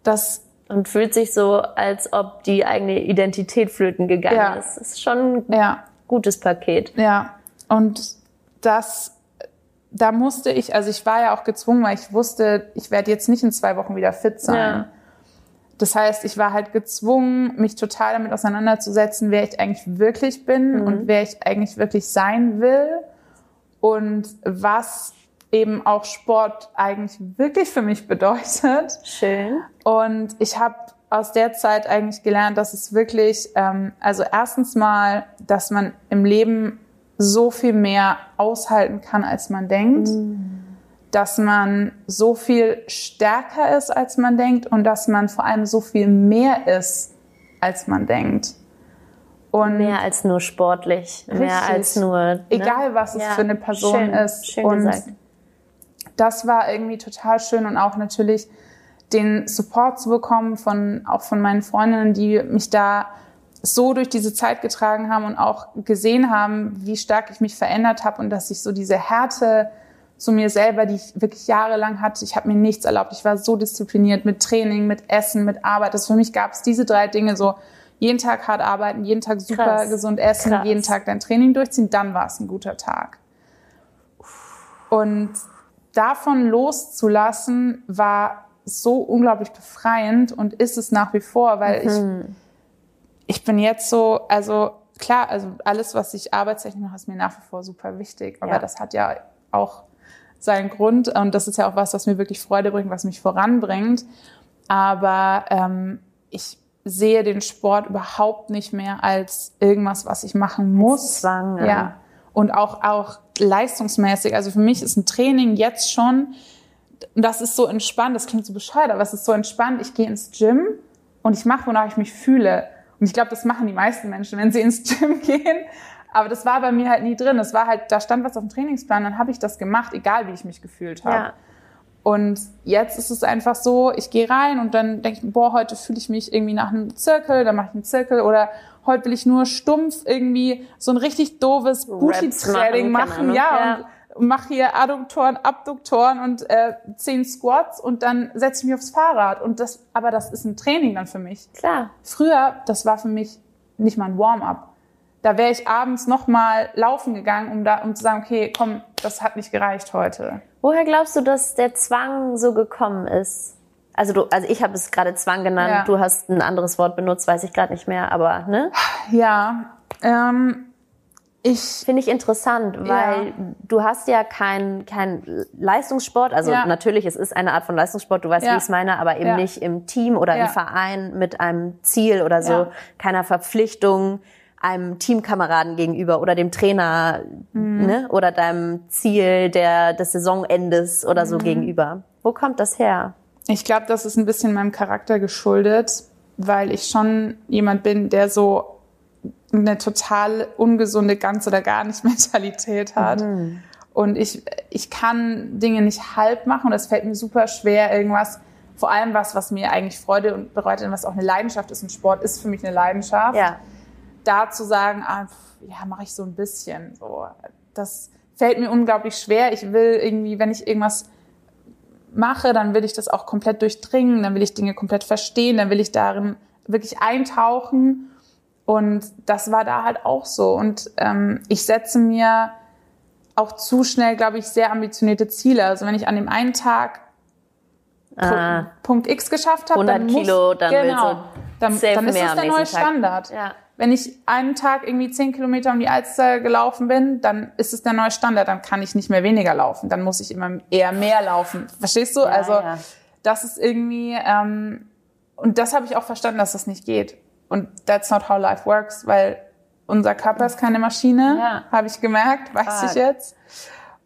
Das
und fühlt sich so, als ob die eigene Identität flöten gegangen ja. ist. Das ist schon ein ja. gutes Paket.
Ja. Und das, da musste ich, also ich war ja auch gezwungen, weil ich wusste, ich werde jetzt nicht in zwei Wochen wieder fit sein. Ja. Das heißt, ich war halt gezwungen, mich total damit auseinanderzusetzen, wer ich eigentlich wirklich bin mhm. und wer ich eigentlich wirklich sein will und was eben auch Sport eigentlich wirklich für mich bedeutet.
Schön.
Und ich habe aus der Zeit eigentlich gelernt, dass es wirklich, ähm, also erstens mal, dass man im Leben so viel mehr aushalten kann, als man denkt. Mhm dass man so viel stärker ist, als man denkt und dass man vor allem so viel mehr ist, als man denkt.
Und mehr als nur sportlich, richtig. mehr als nur. Ne?
Egal, was es ja, für eine Person schön, ist. Schön und gesagt. Das war irgendwie total schön und auch natürlich den Support zu bekommen von, auch von meinen Freundinnen, die mich da so durch diese Zeit getragen haben und auch gesehen haben, wie stark ich mich verändert habe und dass ich so diese Härte zu mir selber, die ich wirklich jahrelang hatte. Ich habe mir nichts erlaubt. Ich war so diszipliniert mit Training, mit Essen, mit Arbeit. Das für mich gab es diese drei Dinge so. Jeden Tag hart arbeiten, jeden Tag super Krass. gesund essen, Krass. jeden Tag dein Training durchziehen, dann war es ein guter Tag. Und davon loszulassen war so unglaublich befreiend und ist es nach wie vor, weil mhm. ich, ich bin jetzt so, also klar, also alles, was ich arbeitstechnisch mache, ist mir nach wie vor super wichtig. Aber ja. das hat ja auch seinen Grund. Und das ist ja auch was, was mir wirklich Freude bringt, was mich voranbringt. Aber ähm, ich sehe den Sport überhaupt nicht mehr als irgendwas, was ich machen muss.
Zwang,
ja. ja. Und auch, auch leistungsmäßig. Also für mich ist ein Training jetzt schon, das ist so entspannt, das klingt so bescheuert, aber es ist so entspannt. Ich gehe ins Gym und ich mache, wonach ich mich fühle. Und ich glaube, das machen die meisten Menschen, wenn sie ins Gym gehen. Aber das war bei mir halt nie drin. Es war halt, da stand was auf dem Trainingsplan, dann habe ich das gemacht, egal wie ich mich gefühlt habe. Ja. Und jetzt ist es einfach so, ich gehe rein und dann denke ich, boah, heute fühle ich mich irgendwie nach einem Zirkel, dann mache ich einen Zirkel oder heute will ich nur stumpf irgendwie so ein richtig doofes Booty-Threading machen, machen ja, ja. und mache hier Adduktoren, Abduktoren und äh, zehn Squats und dann setze ich mich aufs Fahrrad und das, aber das ist ein Training dann für mich.
Klar.
Früher, das war für mich nicht mal ein Warm-up da wäre ich abends nochmal laufen gegangen, um da, um zu sagen, okay, komm, das hat nicht gereicht heute.
Woher glaubst du, dass der Zwang so gekommen ist? Also du, also ich habe es gerade Zwang genannt. Ja. Du hast ein anderes Wort benutzt, weiß ich gerade nicht mehr, aber ne?
Ja, ähm, ich
finde ich interessant, weil ja. du hast ja kein kein Leistungssport, also ja. natürlich es ist eine Art von Leistungssport, du weißt, ja. wie ich es meine, aber eben nicht im Team oder im Verein mit einem Ziel oder so, keiner Verpflichtung einem Teamkameraden gegenüber oder dem Trainer mhm. ne? oder deinem Ziel der, des Saisonendes oder so mhm. gegenüber. Wo kommt das her?
Ich glaube, das ist ein bisschen meinem Charakter geschuldet, weil ich schon jemand bin, der so eine total ungesunde ganz oder gar nicht Mentalität hat. Mhm. Und ich, ich kann Dinge nicht halb machen und es fällt mir super schwer, irgendwas, vor allem was, was mir eigentlich Freude und bereitet und was auch eine Leidenschaft ist. Und Sport ist für mich eine Leidenschaft.
Ja
da zu sagen, ah, ja, mache ich so ein bisschen. So, das fällt mir unglaublich schwer. Ich will irgendwie, wenn ich irgendwas mache, dann will ich das auch komplett durchdringen, dann will ich Dinge komplett verstehen, dann will ich darin wirklich eintauchen. Und das war da halt auch so. Und ähm, ich setze mir auch zu schnell, glaube ich, sehr ambitionierte Ziele. Also wenn ich an dem einen Tag ah, Punkt X geschafft habe,
dann muss, Kilo, dann
genau, dann, dann ist das der neue Standard. Ja wenn ich einen Tag irgendwie zehn Kilometer um die Alster gelaufen bin, dann ist es der neue Standard, dann kann ich nicht mehr weniger laufen, dann muss ich immer eher mehr laufen. Verstehst du? Ja, also ja. das ist irgendwie, ähm, und das habe ich auch verstanden, dass das nicht geht. Und that's not how life works, weil unser Körper ist keine Maschine, ja. habe ich gemerkt, weiß Fuck. ich jetzt.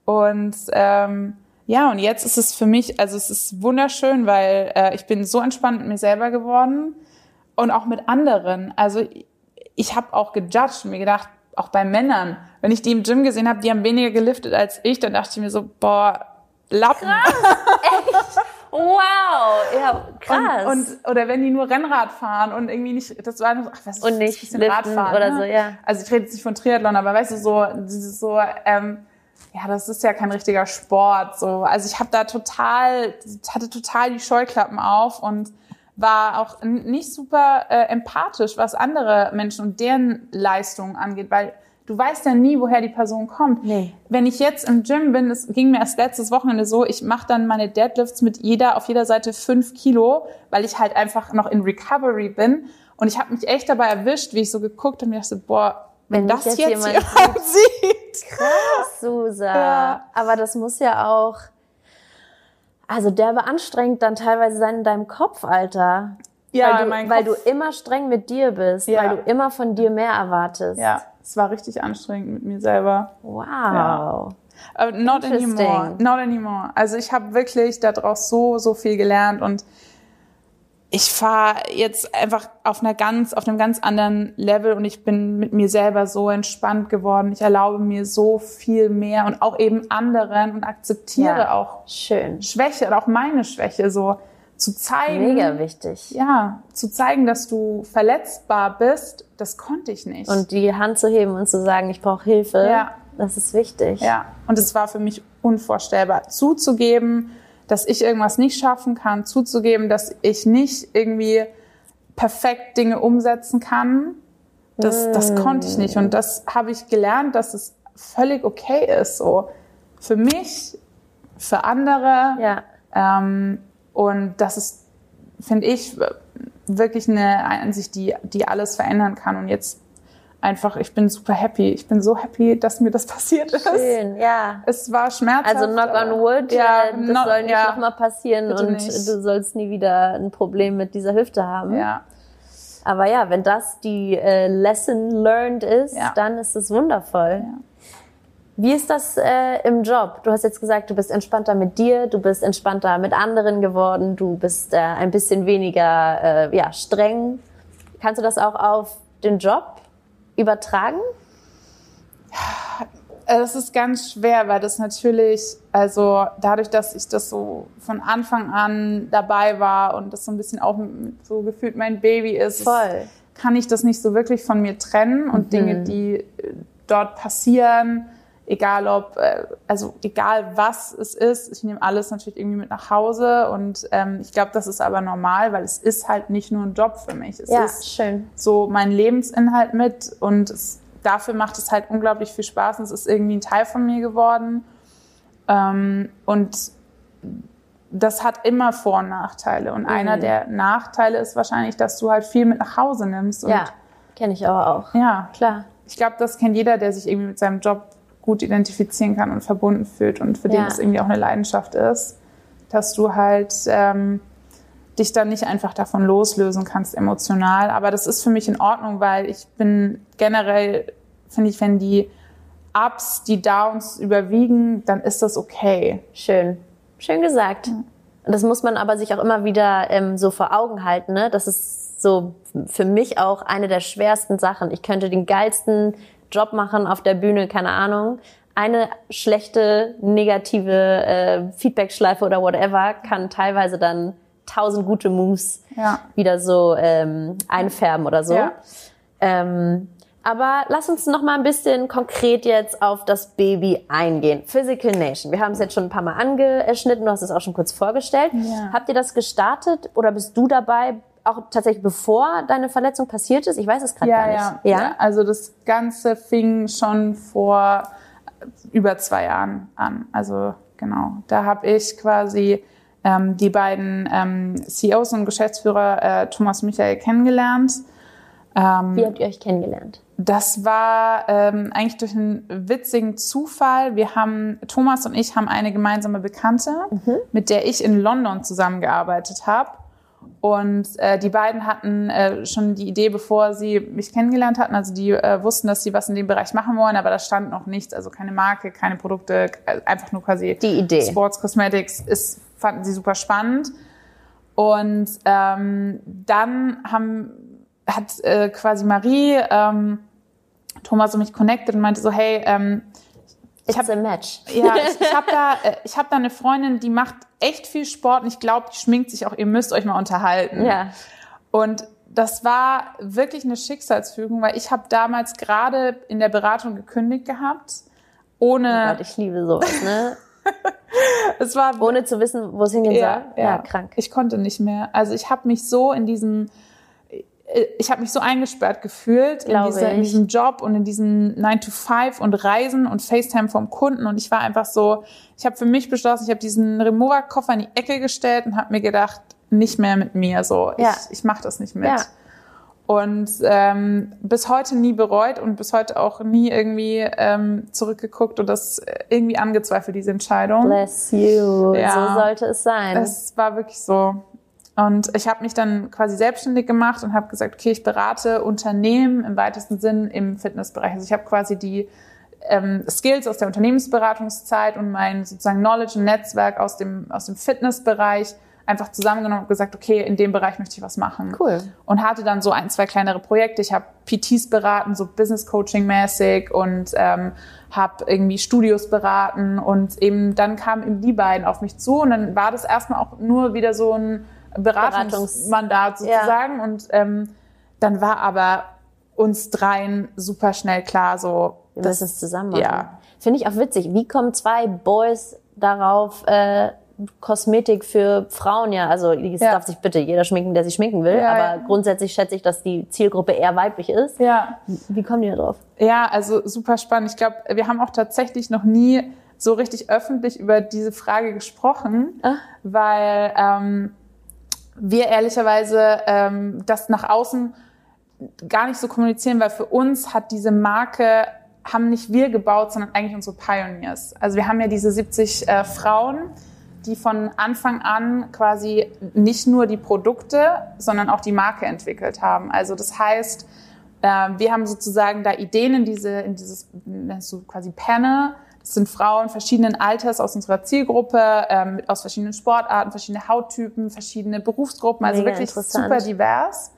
Und ähm, ja, und jetzt ist es für mich, also es ist wunderschön, weil äh, ich bin so entspannt mit mir selber geworden und auch mit anderen. Also ich habe auch gejudged und mir gedacht, auch bei Männern, wenn ich die im Gym gesehen habe, die haben weniger geliftet als ich, dann dachte ich mir so, boah, Lappen.
Krass, echt? Wow, ja, krass.
Und, und, oder wenn die nur Rennrad fahren und irgendwie nicht, das war noch, ach, was ist
und nicht
bisschen
liften
Radfahren,
oder
ne?
so, ja.
Also ich rede jetzt nicht von Triathlon, aber weißt du, so, dieses so, ähm, ja, das ist ja kein richtiger Sport, so. Also ich habe da total, hatte total die Scheuklappen auf und war auch nicht super äh, empathisch, was andere Menschen und deren Leistungen angeht, weil du weißt ja nie, woher die Person kommt.
Nee.
Wenn ich jetzt im Gym bin, das ging mir erst letztes Wochenende so, ich mache dann meine Deadlifts mit jeder auf jeder Seite fünf Kilo, weil ich halt einfach noch in Recovery bin. Und ich habe mich echt dabei erwischt, wie ich so geguckt und mir dachte, boah, wenn,
Wenn
das jetzt,
jetzt
jemand,
jemand
sieht.
Krass, Susa.
Ja.
Aber das muss ja auch, also der beanstrengend dann teilweise sein in deinem Kopf, Alter.
Ja,
weil, du,
mein
weil
Kopf-
du immer streng mit dir bist,
Ja.
weil du immer von dir mehr erwartest.
Ja, es war richtig anstrengend mit mir selber.
Wow.
Ja. Aber not anymore. Not anymore. Also ich habe wirklich daraus so, so viel gelernt und ich fahre jetzt einfach auf einer ganz, auf einem ganz anderen Level und ich bin mit mir selber so entspannt geworden. Ich erlaube mir so viel mehr und auch eben anderen und akzeptiere
Ja.
auch
Schön.
Schwäche und auch meine Schwäche so zu zeigen.
Mega wichtig.
Ja, zu zeigen, dass du verletzbar bist, das konnte ich nicht.
Und die Hand zu heben und zu sagen, ich brauche Hilfe,
Ja.
das ist wichtig.
Ja, und es war für mich unvorstellbar, zuzugeben, dass ich irgendwas nicht schaffen kann, zuzugeben, dass ich nicht irgendwie perfekt Dinge umsetzen kann. Das, das konnte ich nicht. Und das habe ich gelernt, dass es völlig okay ist. So für mich, für andere.
Ja.
Ähm, und das ist, finde ich, wirklich eine Einsicht, die, die alles verändern kann. Und jetzt einfach, ich bin super happy. Ich bin so happy, dass mir das passiert ist.
Schön, ja.
Es war schmerzhaft.
Also knock on wood,
Ja,
das
no-
soll nicht
ja,
nochmal passieren und
nicht.
du sollst nie wieder ein Problem mit dieser Hüfte haben.
Ja,
Aber ja, wenn das die äh, Lesson learned ist,
Ja.
dann ist es wundervoll.
Ja.
Wie ist das äh, im Job? Du hast jetzt gesagt, du bist entspannter mit dir, du bist entspannter mit anderen geworden, du bist äh, ein bisschen weniger äh, ja, streng. Kannst du das auch auf den Job übertragen?
Äh, Das ist ganz schwer, weil das natürlich, also dadurch, dass ich das so von Anfang an dabei war und das so ein bisschen auch so gefühlt mein Baby ist,
Voll.
kann ich das nicht so wirklich von mir trennen und Dinge, die dort passieren, egal ob, äh, also egal was es ist, ich nehme alles natürlich irgendwie mit nach Hause und ähm, ich glaube, das ist aber normal, weil es ist halt nicht nur ein Job für mich. Es
Ja,
ist
schön.
so mein Lebensinhalt mit und es, dafür macht es halt unglaublich viel Spaß und es ist irgendwie ein Teil von mir geworden. Ähm, und das hat immer Vor- und Nachteile. Und einer der Nachteile ist wahrscheinlich, dass du halt viel mit nach Hause nimmst.
Ja, kenne ich aber auch.
ja,
Klar.
ich glaube, das kennt jeder, der sich irgendwie mit seinem Job gut identifizieren kann und verbunden fühlt und für den
Ja.
es irgendwie auch eine Leidenschaft ist, dass du halt ähm, dich dann nicht einfach davon loslösen kannst emotional. Aber das ist für mich in Ordnung, weil ich bin generell, finde ich, wenn die Ups, die Downs überwiegen, dann ist das okay.
Schön. Schön gesagt. Das muss man aber sich auch immer wieder ähm, so vor Augen halten. Ne? Das ist so für mich auch eine der schwersten Sachen. Ich könnte den geilsten Job machen auf der Bühne, keine Ahnung. Eine schlechte, negative äh, Feedbackschleife oder whatever kann teilweise dann tausend gute Moves
Ja.
wieder so ähm, einfärben oder so.
Ja.
Ähm, aber lass uns noch mal ein bisschen konkret jetzt auf das Baby eingehen. Physical Nation. Wir haben es jetzt schon ein paar Mal angeschnitten. Du hast es auch schon kurz vorgestellt.
Ja.
Habt ihr das gestartet oder bist du dabei, auch tatsächlich bevor deine Verletzung passiert ist? Ich weiß es gerade
Ja,
gar
ja,
nicht.
ja. Also das Ganze fing schon vor über zwei Jahren an. Also genau, da habe ich quasi ähm, die beiden ähm, CEOs und Geschäftsführer äh, Thomas Michael kennengelernt.
Wie habt ihr euch kennengelernt?
Das war ähm, eigentlich durch einen witzigen Zufall. Wir haben, Thomas und ich haben eine gemeinsame Bekannte, mit der ich in London zusammengearbeitet habe. Und äh, die beiden hatten äh, schon die Idee, bevor sie mich kennengelernt hatten. Also die äh, wussten, dass sie was in dem Bereich machen wollen, aber da stand noch nichts. Also keine Marke, keine Produkte, äh, einfach nur quasi
Die Idee.
Sports Cosmetics. Ist, fanden sie super spannend. Und ähm, dann haben, hat äh, quasi Marie ähm, Thomas und mich connected und meinte so, hey, ähm,
a match.
ja, ich, ich habe da, äh, ich hab da eine Freundin, die macht echt viel Sport und ich glaube, die schminkt sich auch. Ihr müsst euch mal unterhalten.
Ja.
Und das war wirklich eine Schicksalsfügung, weil ich habe damals gerade in der Beratung gekündigt gehabt, ohne.
Oh Gott, ich liebe sowas, ne?
es war
Ohne zu wissen, wo es hingehen
ja,
soll.
ja,
krank.
Ich konnte nicht mehr. Also ich habe mich so in diesem ich habe mich so eingesperrt gefühlt in,
Glaube
diese, in diesem Job und in diesem 9 to 5 und Reisen und FaceTime vom Kunden und ich war einfach so, ich habe für mich beschlossen, ich habe diesen Remover-Koffer in die Ecke gestellt und habe mir gedacht, nicht mehr mit mir, so
Ja.
ich, ich mache das nicht mit.
Ja.
Und ähm, bis heute nie bereut und bis heute auch nie irgendwie ähm, zurückgeguckt und das irgendwie angezweifelt, diese Entscheidung.
Bless you.
Ja.
So sollte es sein.
Es war wirklich so. Und ich habe mich dann quasi selbstständig gemacht und habe gesagt, okay, ich berate Unternehmen im weitesten Sinn im Fitnessbereich. Also ich habe quasi die ähm, Skills aus der Unternehmensberatungszeit und mein sozusagen Knowledge und Netzwerk aus dem, aus dem Fitnessbereich einfach zusammengenommen und gesagt, okay, in dem Bereich möchte ich was machen.
Cool.
Und hatte dann so ein, zwei kleinere Projekte. Ich habe PTs beraten, so Business Coaching mäßig und ähm, habe irgendwie Studios beraten und eben dann kamen eben die beiden auf mich zu und dann war das erstmal auch nur wieder so ein Beratungsmandat sozusagen und ähm, dann war aber uns dreien super schnell klar so
Wir
das-
müssen es zusammen machen.
ja.
Finde ich auch witzig. Wie kommen zwei Boys darauf, äh, Kosmetik für Frauen ja, also es
Ja.
darf sich bitte jeder schminken, der sich schminken will,
Ja,
aber
ja.
grundsätzlich schätze ich, dass die Zielgruppe eher weiblich ist.
ja
Wie kommen die da drauf?
Ja, also super spannend. Ich glaube, wir haben auch tatsächlich noch nie so richtig öffentlich über diese Frage gesprochen,
Ah.
weil ähm, wir ehrlicherweise ähm, das nach außen gar nicht so kommunizieren, weil für uns hat diese Marke haben nicht wir gebaut, sondern eigentlich unsere Pioneers. Also wir haben ja diese 70 äh, Frauen, die von Anfang an quasi nicht nur die Produkte, sondern auch die Marke entwickelt haben. Also das heißt, äh, wir haben sozusagen da Ideen in diese, in dieses, du quasi Panel. Das sind Frauen verschiedenen Alters aus unserer Zielgruppe, ähm, aus verschiedenen Sportarten, verschiedene Hauttypen, verschiedene Berufsgruppen, also
Mega
wirklich super divers.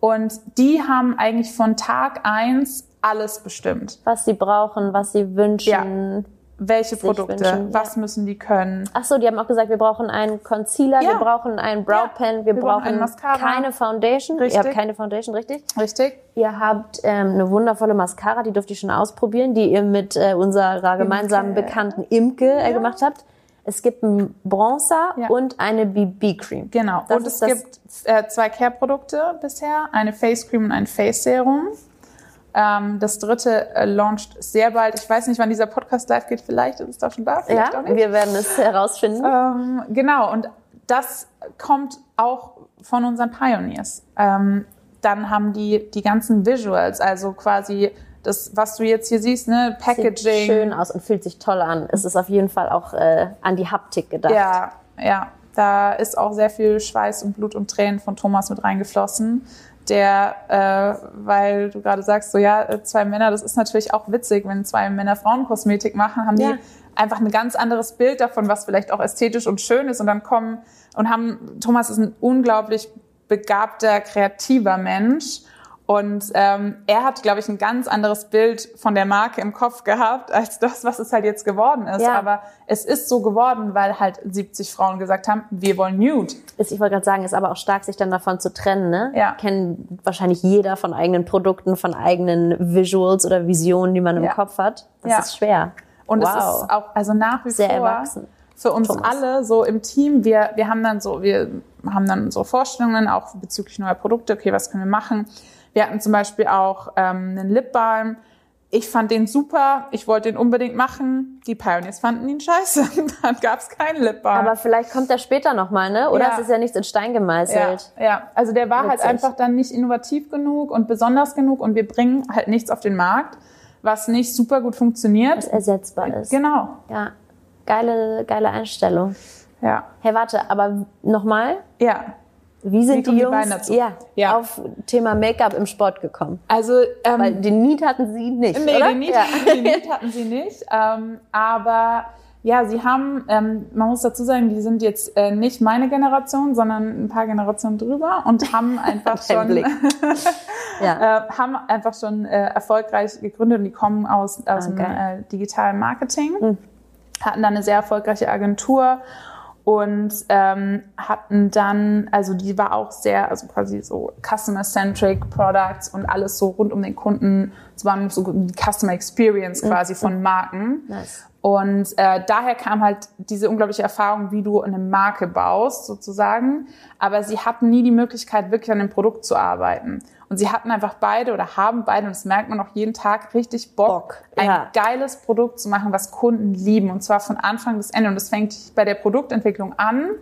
Und die haben eigentlich von Tag eins alles bestimmt.
Was sie brauchen, was sie wünschen.
Welche Produkte,
wünschen,
was müssen die können?
Ach so, die haben auch gesagt, wir brauchen einen Concealer,
Ja.
wir brauchen einen Brow Pen, wir,
wir brauchen
brauchen keine Foundation.
Richtig.
Ihr habt keine Foundation, richtig?
Richtig?
Ihr habt ähm, eine wundervolle Mascara, die dürft ihr schon ausprobieren, die ihr mit äh, unserer gemeinsamen
Imke.
Bekannten Imke äh, gemacht habt. Es gibt einen Bronzer
Ja.
und eine BB-Cream.
Genau.
Das
und es gibt äh, zwei Care-Produkte bisher, eine Face Cream und ein Face Serum. Ähm, das dritte äh, launcht sehr bald. Ich weiß nicht, wann dieser Podcast live geht. Vielleicht ist es da schon da, vielleicht
Ja,
auch nicht.
wir werden es herausfinden.
Ähm, genau, und das kommt auch von unseren Pioneers. Ähm, dann haben die die ganzen Visuals, also quasi das, was du jetzt hier siehst, ne,
Sieht
Packaging.
schön aus und fühlt sich toll an. Es ist auf jeden Fall auch äh, an die Haptik gedacht.
Ja, ja. Da ist auch sehr viel Schweiß und Blut und Tränen von Thomas mit reingeflossen. Der, äh, weil du gerade sagst, so ja, äh, zwei Männer, das ist natürlich auch witzig, wenn zwei Männer Frauenkosmetik machen, haben
Ja.
die einfach ein ganz anderes Bild davon, was vielleicht auch ästhetisch und schön ist. Und dann kommen und haben, Thomas ist ein unglaublich begabter, kreativer Mensch. Und ähm, er hat, glaube ich, ein ganz anderes Bild von der Marke im Kopf gehabt, als das, was es halt jetzt geworden ist.
Ja.
Aber es ist so geworden, weil halt 70 Frauen gesagt haben, wir wollen Nude.
Ist, ich wollte gerade sagen, ist aber auch stark, sich dann davon zu trennen. Ne?
Ja.
Kennt wahrscheinlich jeder von eigenen Produkten, von eigenen Visuals oder Visionen, die man im
Ja.
Kopf hat. Das
Ja.
ist schwer.
Und es
wow.
ist auch, also nach wie
Sehr
vor
erwachsen.
für uns
Thomas.
alle so im Team, wir, wir haben dann so, wir haben dann unsere Vorstellungen auch bezüglich neuer Produkte, okay, was können wir machen? Wir hatten zum Beispiel auch ähm, einen Lip Balm. Ich fand den super, ich wollte den unbedingt machen. Die Pioneers fanden ihn scheiße. Dann gab es keinen Lip Balm.
aber vielleicht kommt der später nochmal, ne? Oder
Ja.
es ist ja nichts in Stein
ja,
gemeißelt.
ja, also der war halt
Witzig.
einfach dann nicht innovativ genug und besonders genug und wir bringen halt nichts auf den Markt, was nicht super gut funktioniert.
Was ersetzbar ist.
Genau,
Ja. Geile, geile Einstellung.
ja.
Hey, warte, aber nochmal?
Ja,
Wie sind die Jungs die ja, ja. auf Thema Make-up im Sport gekommen?
Also
ähm, Weil den Need hatten sie nicht,
nee,
oder?
Den Need, ja. den Need hatten sie nicht. Ähm, aber ja, sie haben, ähm, man muss dazu sagen, die sind jetzt äh, nicht meine Generation, sondern ein paar Generationen drüber und haben einfach schon, ja. äh, haben einfach schon äh, erfolgreich gegründet und die kommen aus, aus okay. dem äh, digitalen Marketing, mhm. hatten dann eine sehr erfolgreiche Agentur und ähm, hatten dann, also die war auch sehr, also quasi so Customer-Centric Products und alles so rund um den Kunden, es waren so die Customer Experience quasi mhm. von Marken. Nice. Und äh, daher kam halt diese unglaubliche Erfahrung, wie du eine Marke baust, sozusagen. Aber sie hatten nie die Möglichkeit, wirklich an dem Produkt zu arbeiten. Und sie hatten einfach beide oder haben beide, und das merkt man auch jeden Tag, richtig Bock, Bock ein ja. geiles Produkt zu machen, was Kunden lieben. Und zwar von Anfang bis Ende. Und das fängt bei der Produktentwicklung an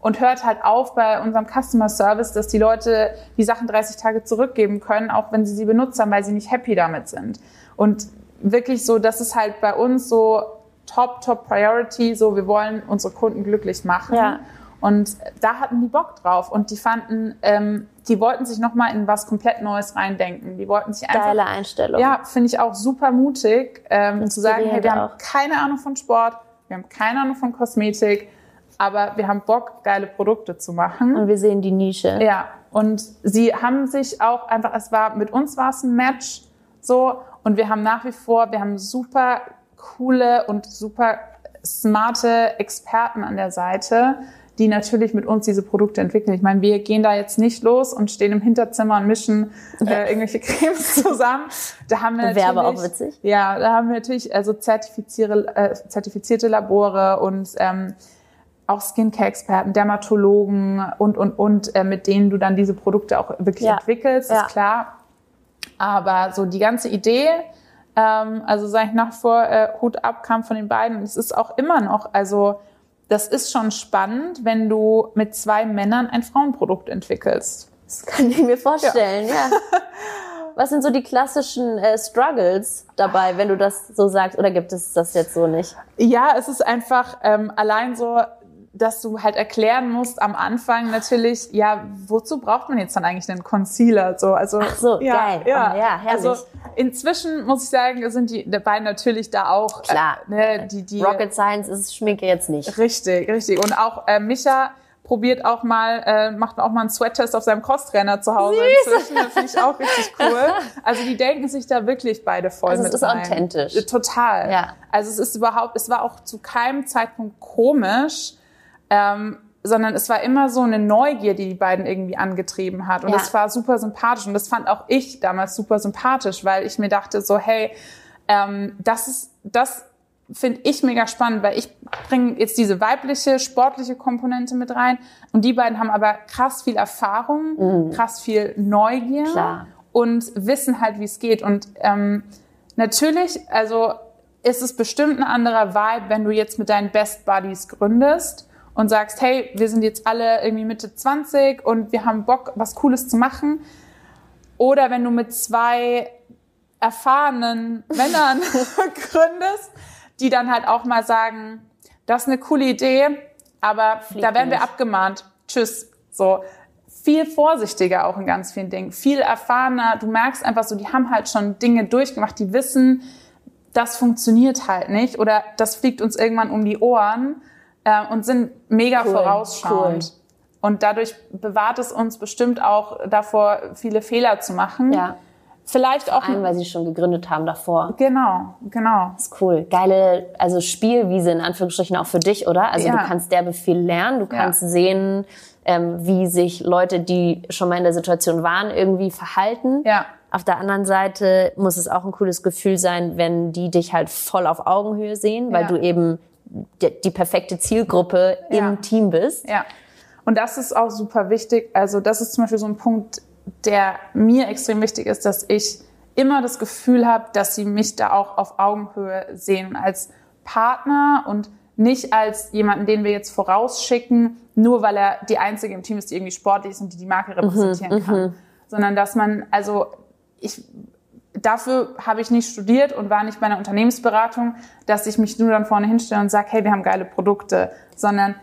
und hört halt auf bei unserem Customer Service, dass die Leute die Sachen 30 Tage zurückgeben können, auch wenn sie sie benutzt haben, weil sie nicht happy damit sind. Und wirklich so, das ist halt bei uns so Top, Top Priority, so wir wollen unsere Kunden glücklich machen. Ja. Und da hatten die Bock drauf und die fanden, ähm, die wollten sich nochmal in was komplett Neues reindenken. Die wollten sich einfach.
Geile Einstellung.
Ja, finde ich auch super mutig, ähm, zu sagen, hey, wir auch. haben keine Ahnung von Sport, wir haben keine Ahnung von Kosmetik, aber wir haben Bock, geile Produkte zu machen.
Und wir sehen die Nische.
Ja. Und sie haben sich auch einfach, es war, mit uns war es ein Match, so. Und wir haben nach wie vor, wir haben super coole und super smarte Experten an der Seite, die natürlich mit uns diese Produkte entwickeln. Ich meine, wir gehen da jetzt nicht los und stehen im Hinterzimmer und mischen äh, irgendwelche Cremes zusammen. Da haben wir natürlich,
Wäre aber auch witzig.
Ja, da haben wir natürlich also zertifizierte, äh, zertifizierte Labore und ähm, auch Skincare-Experten, Dermatologen und, und, und, äh, mit denen du dann diese Produkte auch wirklich ja. entwickelst, ja. ist klar. Aber so die ganze Idee, ähm, also sage ich nach vor, äh, Hut ab kam von den beiden. Und es ist auch immer noch, also das ist schon spannend, wenn du mit zwei Männern ein Frauenprodukt entwickelst.
Das kann ich mir vorstellen, ja. ja. Was sind so die klassischen äh, Struggles dabei, wenn du das so sagst? Oder gibt es das jetzt so nicht?
Ja, es ist einfach ähm, allein so, dass du halt erklären musst am Anfang natürlich, ja, wozu braucht man jetzt dann eigentlich einen Concealer? So, also,
Ach so,
ja,
geil. Ja, oh, ja herrlich. Also
inzwischen muss ich sagen, sind die beiden natürlich da auch.
Klar. Äh, ne, die, die, Rocket Science ist Schminke jetzt nicht.
Richtig, richtig. Und auch äh, Micha probiert auch mal, äh, macht auch mal einen Sweat-Test auf seinem Crosstrainer zu Hause Süß. inzwischen. Das finde ich auch richtig cool. Also die denken sich da wirklich beide voll also mit
es ist rein. authentisch.
Total.
Ja.
Also es ist überhaupt, es war auch zu keinem Zeitpunkt komisch, ähm, sondern es war immer so eine Neugier, die die beiden irgendwie angetrieben hat. Und ja. das war super sympathisch. Und das fand auch ich damals super sympathisch, weil ich mir dachte so, hey, ähm, das ist, das finde ich mega spannend, weil ich bringe jetzt diese weibliche, sportliche Komponente mit rein. Und die beiden haben aber krass viel Erfahrung, mhm. krass viel Neugier
Klar.
und wissen halt, wie es geht. Und ähm, natürlich, also ist es bestimmt ein anderer Vibe, wenn du jetzt mit deinen Best Buddies gründest und sagst, hey, wir sind jetzt alle irgendwie Mitte 20 und wir haben Bock, was Cooles zu machen. Oder wenn du mit zwei erfahrenen Männern gründest, die dann halt auch mal sagen, das ist eine coole Idee, aber Fliegt da werden wir abgemahnt. Tschüss. So viel vorsichtiger auch in ganz vielen Dingen, viel erfahrener. Du merkst einfach so, die haben halt schon Dinge durchgemacht, die wissen, das funktioniert halt nicht oder das fliegt uns irgendwann um die Ohren äh, und sind mega cool, vorausschauend. Cool. Und dadurch bewahrt es uns bestimmt auch davor, viele Fehler zu machen.
Ja.
Vielleicht auch.
Allem, weil sie schon gegründet haben davor.
Genau, genau.
Das ist cool. Geile, also Spielwiese in Anführungsstrichen auch für dich, oder? Also ja. du kannst derbe viel lernen, du kannst ja. sehen, ähm, wie sich Leute, die schon mal in der Situation waren, irgendwie verhalten.
Ja.
Auf der anderen Seite muss es auch ein cooles Gefühl sein, wenn die dich halt voll auf Augenhöhe sehen, weil ja. du eben die, perfekte Zielgruppe ja. im Team bist.
Ja. Und das ist auch super wichtig. Also das ist zum Beispiel so ein Punkt, der mir extrem wichtig ist, dass ich immer das Gefühl habe, dass sie mich da auch auf Augenhöhe sehen als Partner und nicht als jemanden, den wir jetzt vorausschicken, nur weil er die einzige im Team ist, die irgendwie sportlich ist und die die Marke mhm, repräsentieren mhm, kann. Sondern dass man, also ich dafür habe ich nicht studiert und war nicht bei einer Unternehmensberatung, dass ich mich nur dann vorne hinstelle und sage, hey, wir haben geile Produkte, sondern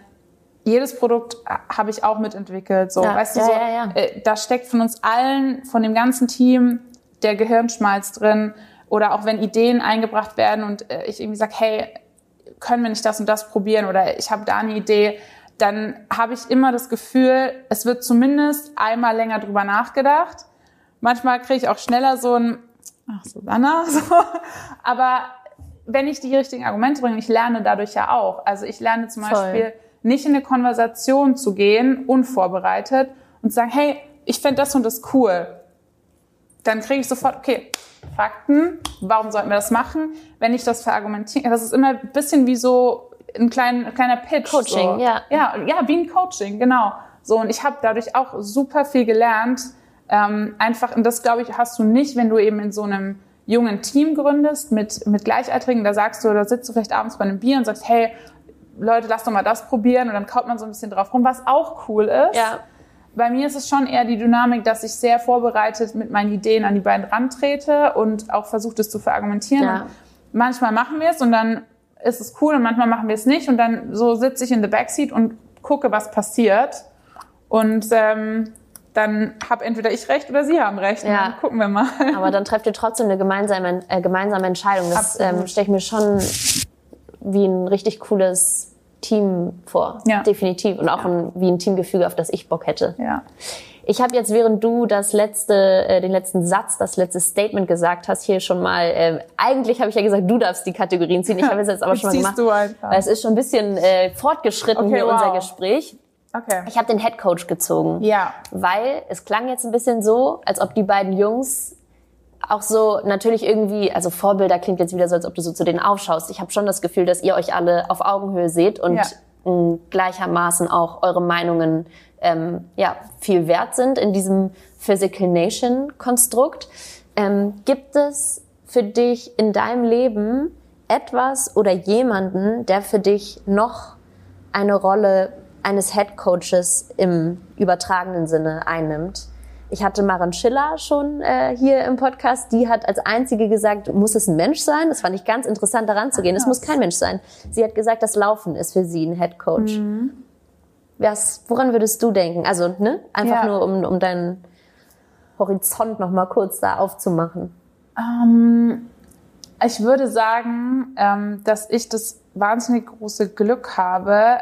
jedes Produkt habe ich auch mitentwickelt. So,
Ja,
weißt du,
ja,
so,
ja, ja.
Äh, da steckt von uns allen, von dem ganzen Team, der Gehirnschmalz drin. Oder auch wenn Ideen eingebracht werden und äh, ich irgendwie sage, hey, können wir nicht das und das probieren oder ich habe da eine Idee, dann habe ich immer das Gefühl, es wird zumindest einmal länger drüber nachgedacht. Manchmal kriege ich auch schneller so ein, ach Susanna, so. aber wenn ich die richtigen Argumente bringe, ich lerne dadurch ja auch. Also ich lerne zum
Voll.
Beispiel nicht in eine Konversation zu gehen, unvorbereitet und zu sagen, hey, ich fände das und das cool. Dann kriege ich sofort, okay, Fakten, warum sollten wir das machen? Wenn ich das verargumentiere, das ist immer ein bisschen wie so ein, klein, ein kleiner Pitch.
Coaching,
so.
ja.
Ja, ja, wie ein Coaching, genau. So, und ich habe dadurch auch super viel gelernt. Ähm, einfach, und das glaube ich, hast du nicht, wenn du eben in so einem jungen Team gründest mit, mit Gleichaltrigen. Da sagst du, da sitzt du vielleicht abends bei einem Bier und sagst, hey, Leute, lass doch mal das probieren. Und dann kaut man so ein bisschen drauf rum, was auch cool ist.
Ja.
Bei mir ist es schon eher die Dynamik, dass ich sehr vorbereitet mit meinen Ideen an die beiden rantrete und auch versuche, das zu verargumentieren.
Ja.
Manchmal machen wir es und dann ist es cool und manchmal machen wir es nicht. Und dann so sitze ich in the Backseat und gucke, was passiert. Und ähm, dann habe entweder ich recht oder sie haben recht.
Ja.
dann gucken wir mal.
Aber dann trefft ihr trotzdem eine gemeinsame, äh, gemeinsame Entscheidung. Das ähm, stelle ich mir schon wie ein richtig cooles Team vor.
Ja.
Definitiv. Und auch ein, wie ein Teamgefüge, auf das ich Bock hätte.
Ja.
Ich habe jetzt, während du das letzte, äh, den letzten Satz, das letzte Statement gesagt hast, hier schon mal, äh, eigentlich habe ich ja gesagt, du darfst die Kategorien ziehen. Ich habe es jetzt aber schon mal gemacht.
du einfach.
Weil es ist schon ein bisschen äh, fortgeschritten
Okay,
hier
wow.
unser Gespräch.
Okay.
Ich habe den Head Coach gezogen.
Ja.
Weil es klang jetzt ein bisschen so, als ob die beiden Jungs auch so natürlich irgendwie, also Vorbilder klingt jetzt wieder so, als ob du so zu denen aufschaust. Ich habe schon das Gefühl, dass ihr euch alle auf Augenhöhe seht und
Ja.
mh, gleichermaßen auch eure Meinungen ähm, ja, viel wert sind in diesem Physical Nation Konstrukt. Ähm, gibt es für dich in deinem Leben etwas oder jemanden, der für dich noch eine Rolle eines Head Coaches im übertragenen Sinne einnimmt. Ich hatte Maren Schiller schon äh, hier im Podcast. Die hat als einzige gesagt, muss es ein Mensch sein? Das fand ich ganz interessant, daran zu gehen. Es muss kein Mensch sein. Sie hat gesagt, das Laufen ist für sie ein Head Coach. Was, woran würdest du denken? Also, ne? Einfach
Ja.
nur, um, um deinen Horizont noch mal kurz da aufzumachen.
Ähm, ich würde sagen, ähm, dass ich das wahnsinnig große Glück habe,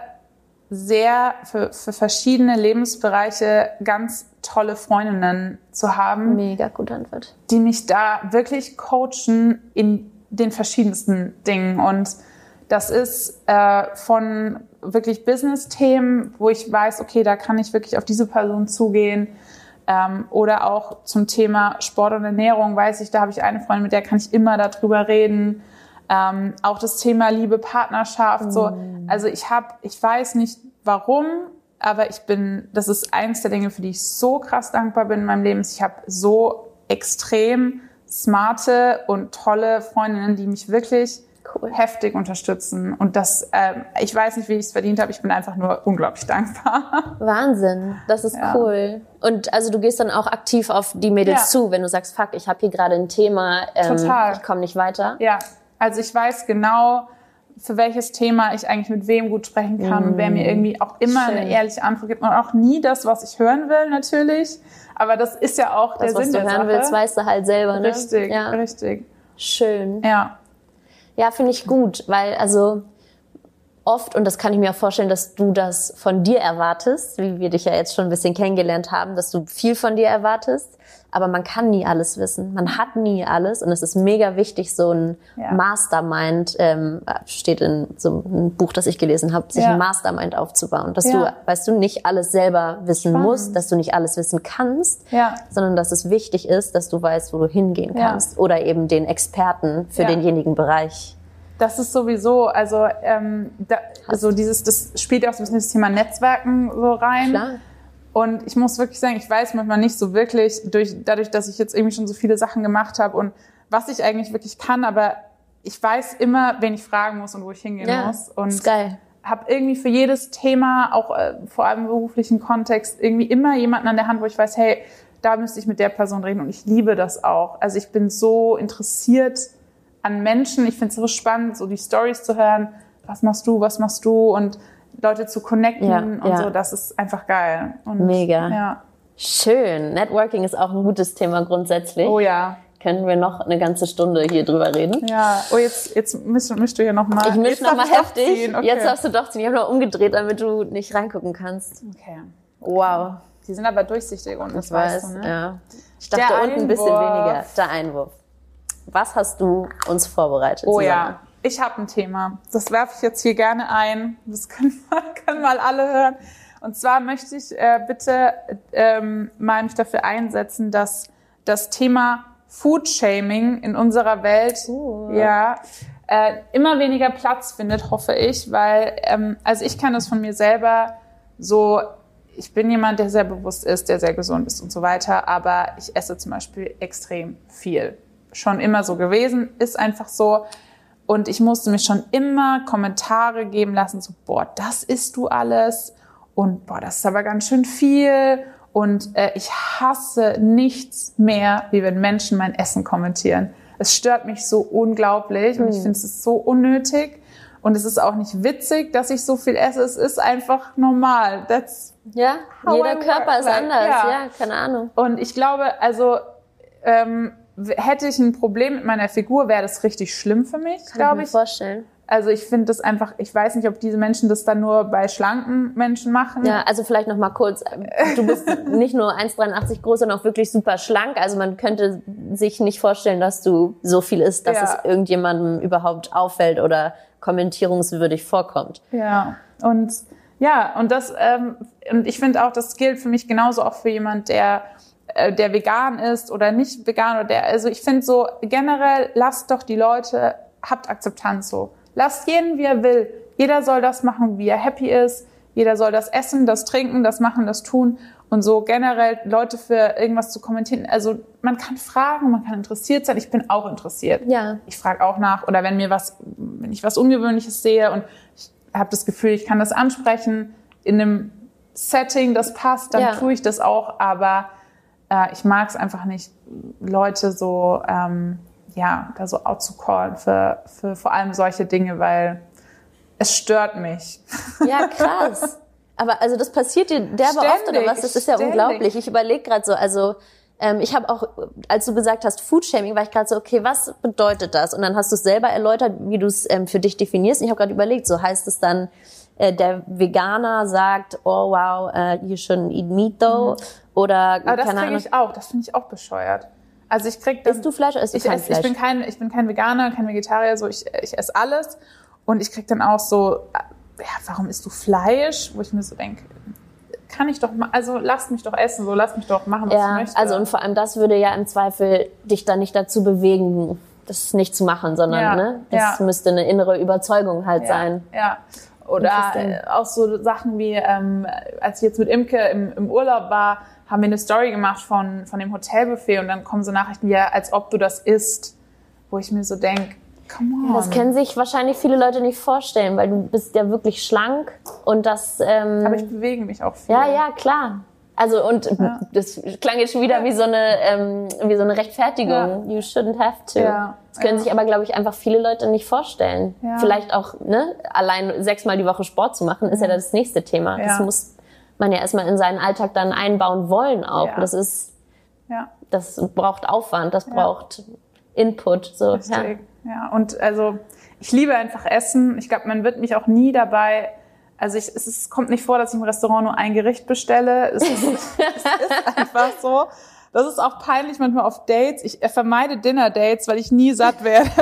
sehr für, für verschiedene Lebensbereiche ganz tolle Freundinnen zu haben,
Mega gute Antwort.
die mich da wirklich coachen in den verschiedensten Dingen. Und das ist äh, von wirklich Business-Themen, wo ich weiß, okay, da kann ich wirklich auf diese Person zugehen. Ähm, oder auch zum Thema Sport und Ernährung weiß ich, da habe ich eine Freundin, mit der kann ich immer darüber reden. Ähm, auch das Thema Liebe, Partnerschaft, so. Also ich habe, ich weiß nicht warum, aber ich bin, das ist eins der Dinge, für die ich so krass dankbar bin in meinem Leben. Ich habe so extrem smarte und tolle Freundinnen, die mich wirklich
Cool.
heftig unterstützen. Und das, ähm, ich weiß nicht, wie ich es verdient habe. Ich bin einfach nur unglaublich dankbar.
Wahnsinn, das ist
Ja.
cool. Und also du gehst dann auch aktiv auf die Mädels
Ja.
zu, wenn du sagst, fuck, ich habe hier gerade ein Thema, ähm,
Total.
ich komme nicht weiter.
Ja, also ich weiß genau, für welches Thema ich eigentlich mit wem gut sprechen kann und wer mir irgendwie auch immer
Schön.
eine ehrliche Antwort gibt und auch nie das, was ich hören will, natürlich. Aber das ist ja auch
Das,
der
was
Sinn
du
der
hören
Sache.
willst, weißt du halt selber, ne?
Richtig,
Ja,
richtig.
schön.
Ja,
Ja, finde ich gut, weil also oft, und das kann ich mir auch vorstellen, dass du das von dir erwartest, wie wir dich ja jetzt schon ein bisschen kennengelernt haben, dass du viel von dir erwartest, aber man kann nie alles wissen. Man hat nie alles und es ist mega wichtig, so ein
Ja.
Mastermind, ähm, steht in so einem Buch, das ich gelesen habe, sich
Ja.
ein Mastermind aufzubauen. Dass
Ja.
du, weißt du, nicht alles selber wissen
Spannend.
musst, dass du nicht alles wissen kannst,
ja,
sondern dass es wichtig ist, dass du weißt, wo du hingehen kannst oder eben den Experten für denjenigen Bereich.
das ist sowieso, also ähm, da, so dieses, das spielt ja auch so ein bisschen das Thema Netzwerken so rein.
Klar.
Und ich muss wirklich sagen, ich weiß manchmal nicht so wirklich, durch, dadurch, dass ich jetzt irgendwie schon so viele Sachen gemacht habe und was ich eigentlich wirklich kann, aber ich weiß immer, wen ich fragen muss und wo ich hingehen muss. Und
ist geil.
habe irgendwie für jedes Thema, auch äh, vor allem im beruflichen Kontext, irgendwie immer jemanden an der Hand, wo ich weiß, hey, da müsste ich mit der Person reden und ich liebe das auch. Also ich bin so interessiert an Menschen. Ich finde es so spannend, so die Stories zu hören. Was machst du, was machst du? Und Leute zu connecten
Ja,
und
ja.
so, das ist einfach geil. Und,
Mega.
Ja.
Schön. Networking ist auch ein gutes Thema grundsätzlich.
Oh ja.
Können wir noch eine ganze Stunde hier drüber reden?
Ja, oh, jetzt, jetzt mischst, mischst du hier nochmal.
Ich mische nochmal heftig.
Okay.
Jetzt darfst du doch ziehen. Ich habe noch umgedreht, damit du nicht reingucken kannst.
okay.
Wow.
Die sind aber durchsichtig und das
Ich weiß,
weißt du, ne?
ja. Ich dachte unten ein bisschen weniger. Der Einwurf. Was hast du uns vorbereitet?
Oh
Susanne?
ja, ich habe ein Thema. Das werfe ich jetzt hier gerne ein. Das können, mal- können mal alle hören. Und zwar möchte ich äh, bitte ähm, mal mich dafür einsetzen, dass das Thema Food Shaming in unserer Welt
Uh.
ja äh, immer weniger Platz findet, hoffe ich, weil ähm, also ich kann das von mir selber so. Ich bin jemand, der sehr bewusst ist, der sehr gesund ist und so weiter, aber ich esse zum Beispiel extrem viel. Schon immer so gewesen, ist einfach so. Und ich musste mir schon immer Kommentare geben lassen, so, boah, das isst du alles. Und boah, das ist aber ganz schön viel. Und äh, ich hasse nichts mehr, wie wenn Menschen mein Essen kommentieren. Es stört mich so unglaublich und ich finde es so unnötig. Und es ist auch nicht witzig, dass ich so viel esse. Es ist einfach normal. That's
Ja, jeder Körper ist
like,
anders.
ja.
Ja. keine Ahnung.
und ich glaube, also ähm, hätte ich ein Problem mit meiner Figur, wäre das richtig schlimm für mich,
Kann ich
glaube
mir
ich.
vorstellen.
Also ich finde das einfach, ich weiß nicht, ob diese Menschen das dann nur bei schlanken Menschen machen.
Ja, also vielleicht noch mal kurz. Du bist nicht nur 1,83 groß, sondern auch wirklich super schlank. Also man könnte sich nicht vorstellen, dass du so viel isst, dass
Ja.
es irgendjemandem überhaupt auffällt oder kommentierungswürdig vorkommt.
Ja, und ja, und das, ähm, und ich finde auch, das gilt für mich genauso auch für jemand, der äh, der vegan ist oder nicht vegan oder der, also ich finde so generell, lasst doch die Leute, habt Akzeptanz so. Lasst jeden, wie er will. Jeder soll das machen, wie er happy ist. Jeder soll das essen, das trinken, das machen, das tun. Und so generell Leute für irgendwas zu kommentieren. Also man kann fragen, man kann interessiert sein. Ich bin auch interessiert
Ja.
ich frage auch nach oder wenn mir was, wenn ich was Ungewöhnliches sehe und ich habe das Gefühl, ich kann das ansprechen in einem Setting, das passt, dann
Ja.
tue ich das auch. Aber äh, ich mag es einfach nicht, Leute so ähm, ja da so out zu callen für, für vor allem solche Dinge, weil es stört mich.
Ja, krass. Aber also das passiert dir derbe oft oder
Ständig,
was? Das ist ja
ständig.
unglaublich. Ich überlege gerade so, also ähm, ich habe auch, als du gesagt hast Foodshaming, war ich gerade so, okay, was bedeutet das? Und dann hast du es selber erläutert, wie du es ähm, für dich definierst. Und ich habe gerade überlegt, so heißt es dann, äh, der Veganer sagt, oh wow, uh, you shouldn't eat meat though? Oder
Mhm. Aber das kriege ich auch, das finde ich auch bescheuert. Also ich krieg dann,
Isst du Fleisch oder isst du
ich,
kein
esse, ich
Fleisch?
bin kein ich bin kein Veganer, kein Vegetarier, so ich, ich esse alles und ich krieg dann auch so ja, warum isst du Fleisch, wo ich mir so denke, kann ich doch mal also lasst mich doch essen, so lasst mich doch machen, was ich
Ja,
möchte.
also und vor allem das würde ja im Zweifel dich dann nicht dazu bewegen, das nicht zu machen, sondern
Ja,
ne, das
ja.
müsste eine innere Überzeugung halt sein.
Ja. Oder äh, auch so Sachen wie, ähm, als ich jetzt mit Imke im, im Urlaub war, haben wir eine Story gemacht von, von dem Hotelbuffet und dann kommen so Nachrichten wie, ja, als ob du das isst, wo ich mir so denke, come on.
Das können sich wahrscheinlich viele Leute nicht vorstellen, weil du bist ja wirklich schlank und das ähm,
Aber ich bewege mich auch viel.
ja ja klar. Also und
Ja.
das klang jetzt schon wieder wie so eine ähm, wie so eine Rechtfertigung. You shouldn't have to.
Ja,
Das können
ja.
sich aber glaube ich einfach viele Leute nicht vorstellen.
Ja.
Vielleicht auch ne allein sechsmal die Woche Sport zu machen ist ja das nächste Thema. Das
Ja.
muss man ja erstmal in seinen Alltag dann einbauen wollen auch.
Ja.
Das ist
Ja,
das braucht Aufwand, das braucht Input so. Ja.
richtig. Ja. Und also ich liebe einfach Essen. Ich glaube, man wird mich auch nie dabei. Also ich, es ist, kommt nicht vor, dass ich im Restaurant nur ein Gericht bestelle. Es ist, es ist einfach so. Das ist auch peinlich manchmal auf Dates. Ich vermeide Dinner-Dates, weil ich nie satt werde.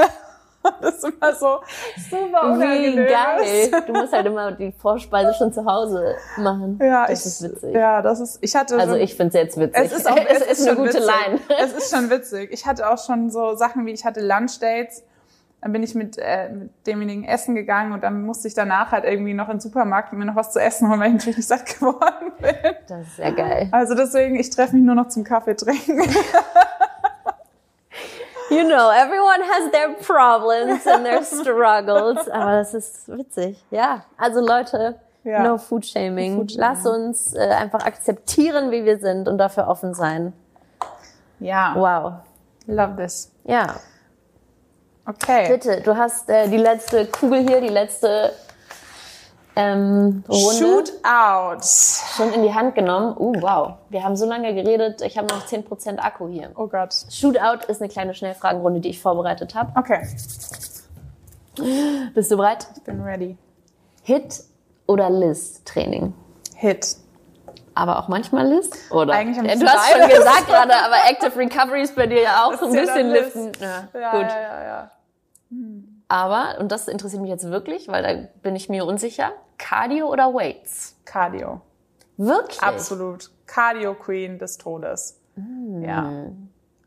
Das ist immer so super
Wie
unangenehm.
geil. Du musst halt immer die Vorspeise schon zu Hause machen.
Ja,
das
ich,
ist witzig.
Ja, das ist. Ich hatte.
Also
so-
ich find's jetzt witzig.
Es ist auch
es ist eine
schon
gute
witzig.
Line.
Es ist schon witzig. Ich hatte auch schon so Sachen wie, ich hatte Lunchdates. Dann bin ich mit, äh, mit demjenigen essen gegangen und dann musste ich danach halt irgendwie noch in den Supermarkt und mir noch was zu essen holen, weil ich natürlich nicht satt geworden bin.
Das ist ja geil.
Also deswegen, ich treffe mich nur noch zum Kaffee trinken.
You know, everyone has their problems and their struggles. Aber das ist witzig. Ja, also Leute,
Ja.
no food shaming.
Food shaming.
Lass uns äh, einfach akzeptieren, wie wir sind und dafür offen sein.
Ja,
Wow.
love this.
Ja,
Okay.
bitte, du hast äh, die letzte Kugel hier, die letzte ähm, Runde
Shoot out.
schon in die Hand genommen. Uh, wow. Wir haben so lange geredet. Ich habe noch 10% Akku hier.
Oh Gott.
Shootout ist eine kleine Schnellfragenrunde, die ich vorbereitet habe.
Okay,
Bist du bereit?
ich bin ready.
Hit oder Liz-Training?
Hit.
Aber auch manchmal Liz? Oder?
Eigentlich am
du hast schon gesagt gerade, aber Active Recovery ist bei dir ja auch
Das
ein
ist
bisschen liften. Ja,
Ja,
gut.
ja, ja, ja.
Aber, und das interessiert mich jetzt wirklich, weil da bin ich mir unsicher, Cardio oder Weights?
Cardio.
Wirklich?
Absolut. Cardio Queen des Todes.
Mm.
Ja.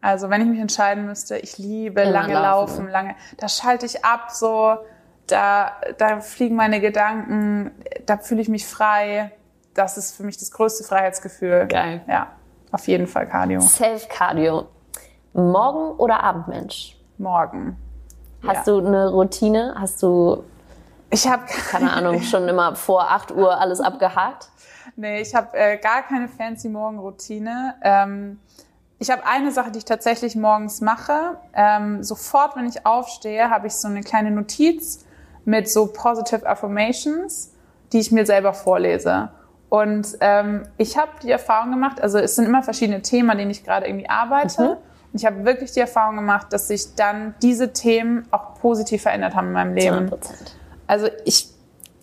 Also wenn ich mich entscheiden müsste, ich liebe
Immer
lange
laufen.
laufen, lange, da schalte ich ab, so, da, da fliegen meine Gedanken, da fühle ich mich frei. Das ist für mich das größte Freiheitsgefühl.
Geil.
Ja, auf jeden Fall Cardio.
Self-Cardio. Morgen- oder Abendmensch?
Morgen.
Hast
Ja.
du eine Routine? Hast du,
Ich habe
keine Ahnung, schon immer vor 8 Uhr alles abgehakt?
Nee, ich habe äh, gar keine fancy Morgenroutine. Ähm, ich habe eine Sache, die ich tatsächlich morgens mache. Ähm, sofort, wenn ich aufstehe, habe ich so eine kleine Notiz mit so Positive Affirmations, die ich mir selber vorlese. Und ähm, ich habe die Erfahrung gemacht, also es sind immer verschiedene Themen, an denen ich gerade irgendwie arbeite.
Mhm.
Und ich habe wirklich die Erfahrung gemacht, dass sich dann diese Themen auch positiv verändert haben in meinem Leben.
100 Prozent.
Also ich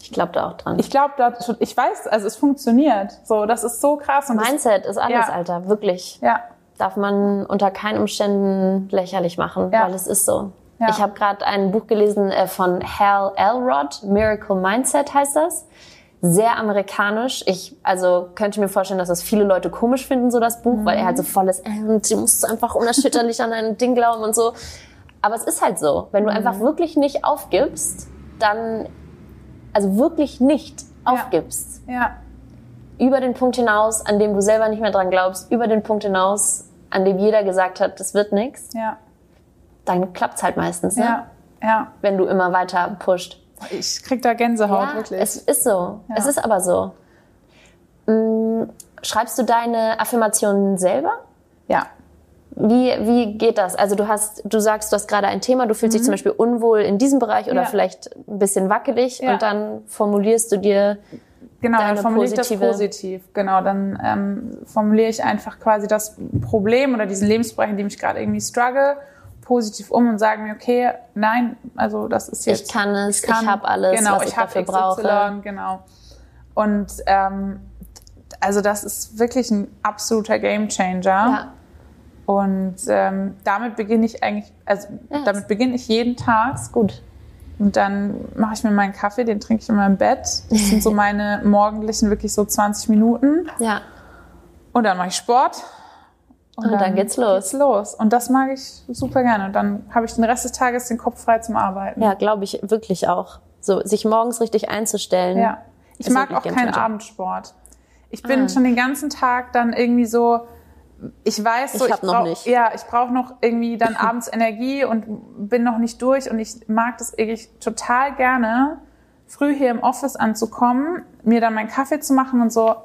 Ich glaube da auch dran.
ich glaube, ich weiß, also es funktioniert. So, das ist so krass. Und das,
Mindset ist alles,
Ja.
Alter. Wirklich.
ja,
Darf man unter keinen Umständen lächerlich machen,
Ja.
weil es ist so.
Ja.
Ich habe gerade ein Buch gelesen äh, von Hal Elrod, Miracle Mindset heißt das. Sehr amerikanisch. Ich also könnte mir vorstellen, dass das viele Leute komisch finden, so das Buch, weil er halt so voll ist, äh, und du musst einfach unerschütterlich an ein Ding glauben und so. Aber es ist halt so. Wenn du einfach wirklich nicht aufgibst, dann, also wirklich nicht aufgibst,
ja,
über den Punkt hinaus, an dem du selber nicht mehr dran glaubst, über den Punkt hinaus, an dem jeder gesagt hat, das wird nix,
ja,
dann klappt's halt meistens, ne?
ja, ja.
wenn du immer weiter pusht.
Ich krieg da Gänsehaut,
ja,
wirklich.
es ist so. Es ist aber so. Mm, Schreibst du deine Affirmationen selber?
ja,
Wie, wie geht das? Also du hast, du sagst, du hast gerade ein Thema, du fühlst dich zum Beispiel unwohl in diesem Bereich oder
Mhm. Ja.
vielleicht ein bisschen wackelig
Ja.
und dann formulierst du dir,
genau, dann formuliere ich das positiv. Genau, dann ähm, formuliere ich einfach quasi das Problem oder diesen Lebensbereich, in dem ich gerade irgendwie struggle, positiv um und sage mir, okay, nein, also das ist jetzt...
ich kann es, ich, habe alles,
genau,
was ich,
hab
dafür
XY,
brauche.
Genau. Und ähm, also das ist wirklich ein absoluter Gamechanger.
Ja.
Und ähm, damit beginne ich eigentlich, also
Ja.
damit beginne ich jeden Tag.
Gut.
Und dann mache ich mir meinen Kaffee, den trinke ich in meinem Bett. Das sind so meine morgendlichen wirklich so 20 Minuten.
Ja.
Und dann mache ich Sport.
Und dann geht's los.
Geht's los. Und das mag ich super gerne. Und dann habe ich den Rest des Tages den Kopf frei zum Arbeiten.
Ja, glaube ich wirklich auch. So, sich morgens richtig einzustellen.
Ja. Ich mag auch keinen. Abendsport. Ich bin
Ah.
schon den ganzen Tag dann irgendwie so, ich weiß so,
Ich hab noch
brauch,
nicht.
ja, ich brauche noch irgendwie dann abends Energie und bin noch nicht durch und ich mag das wirklich total gerne, früh hier im Office anzukommen, mir dann meinen Kaffee zu machen und so,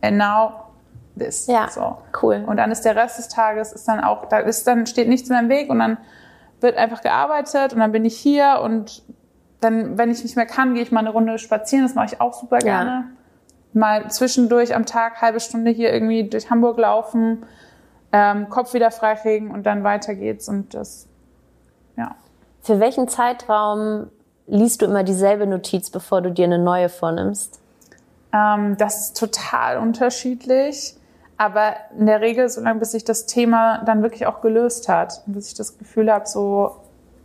and now this.
Ja,
So.
cool.
Und dann ist der Rest des Tages ist dann auch, da ist dann steht nichts mehr im Weg und dann wird einfach gearbeitet und dann bin ich hier und dann, wenn ich nicht mehr kann, gehe ich mal eine Runde spazieren. Das mache ich auch super gerne. Mal zwischendurch am Tag halbe Stunde hier irgendwie durch Hamburg laufen, ähm, Kopf wieder freikriegen und dann weiter geht's und das, ja.
Für welchen Zeitraum liest du immer dieselbe Notiz, bevor du dir eine neue vornimmst?
Ähm, das ist total unterschiedlich. Aber in der Regel, solange bis sich das Thema dann wirklich auch gelöst hat und bis ich das Gefühl habe, so,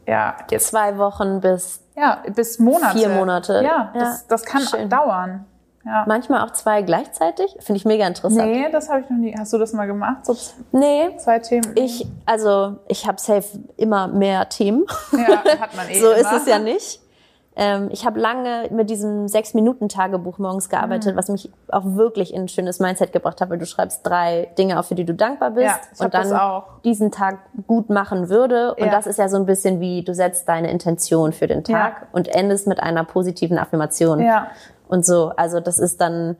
ja, jetzt
Zwei Wochen bis
Ja, bis Monate.
Vier Monate.
Ja,
Ja,
das, das kann
schön.
dauern. Ja.
manchmal auch zwei gleichzeitig. Finde ich mega interessant.
Nee, das habe ich noch nie. Hast du das mal gemacht? So
Nee.
zwei Themen?
Ich, also, ich habe safe immer mehr Themen.
Ja, hat man eh
so
immer.
ist es ja nicht. Ähm, ich habe lange mit diesem Sechs-Minuten-Tagebuch morgens gearbeitet,
Mhm.
was mich auch wirklich in ein schönes Mindset gebracht hat, weil du schreibst drei Dinge auf, für die du dankbar bist
Ja,
und dann diesen Tag gut machen würde. Und
Ja.
das ist ja so ein bisschen wie, du setzt deine Intention für den Tag
Ja.
und endest mit einer positiven Affirmation.
Ja.
Und so, also das ist dann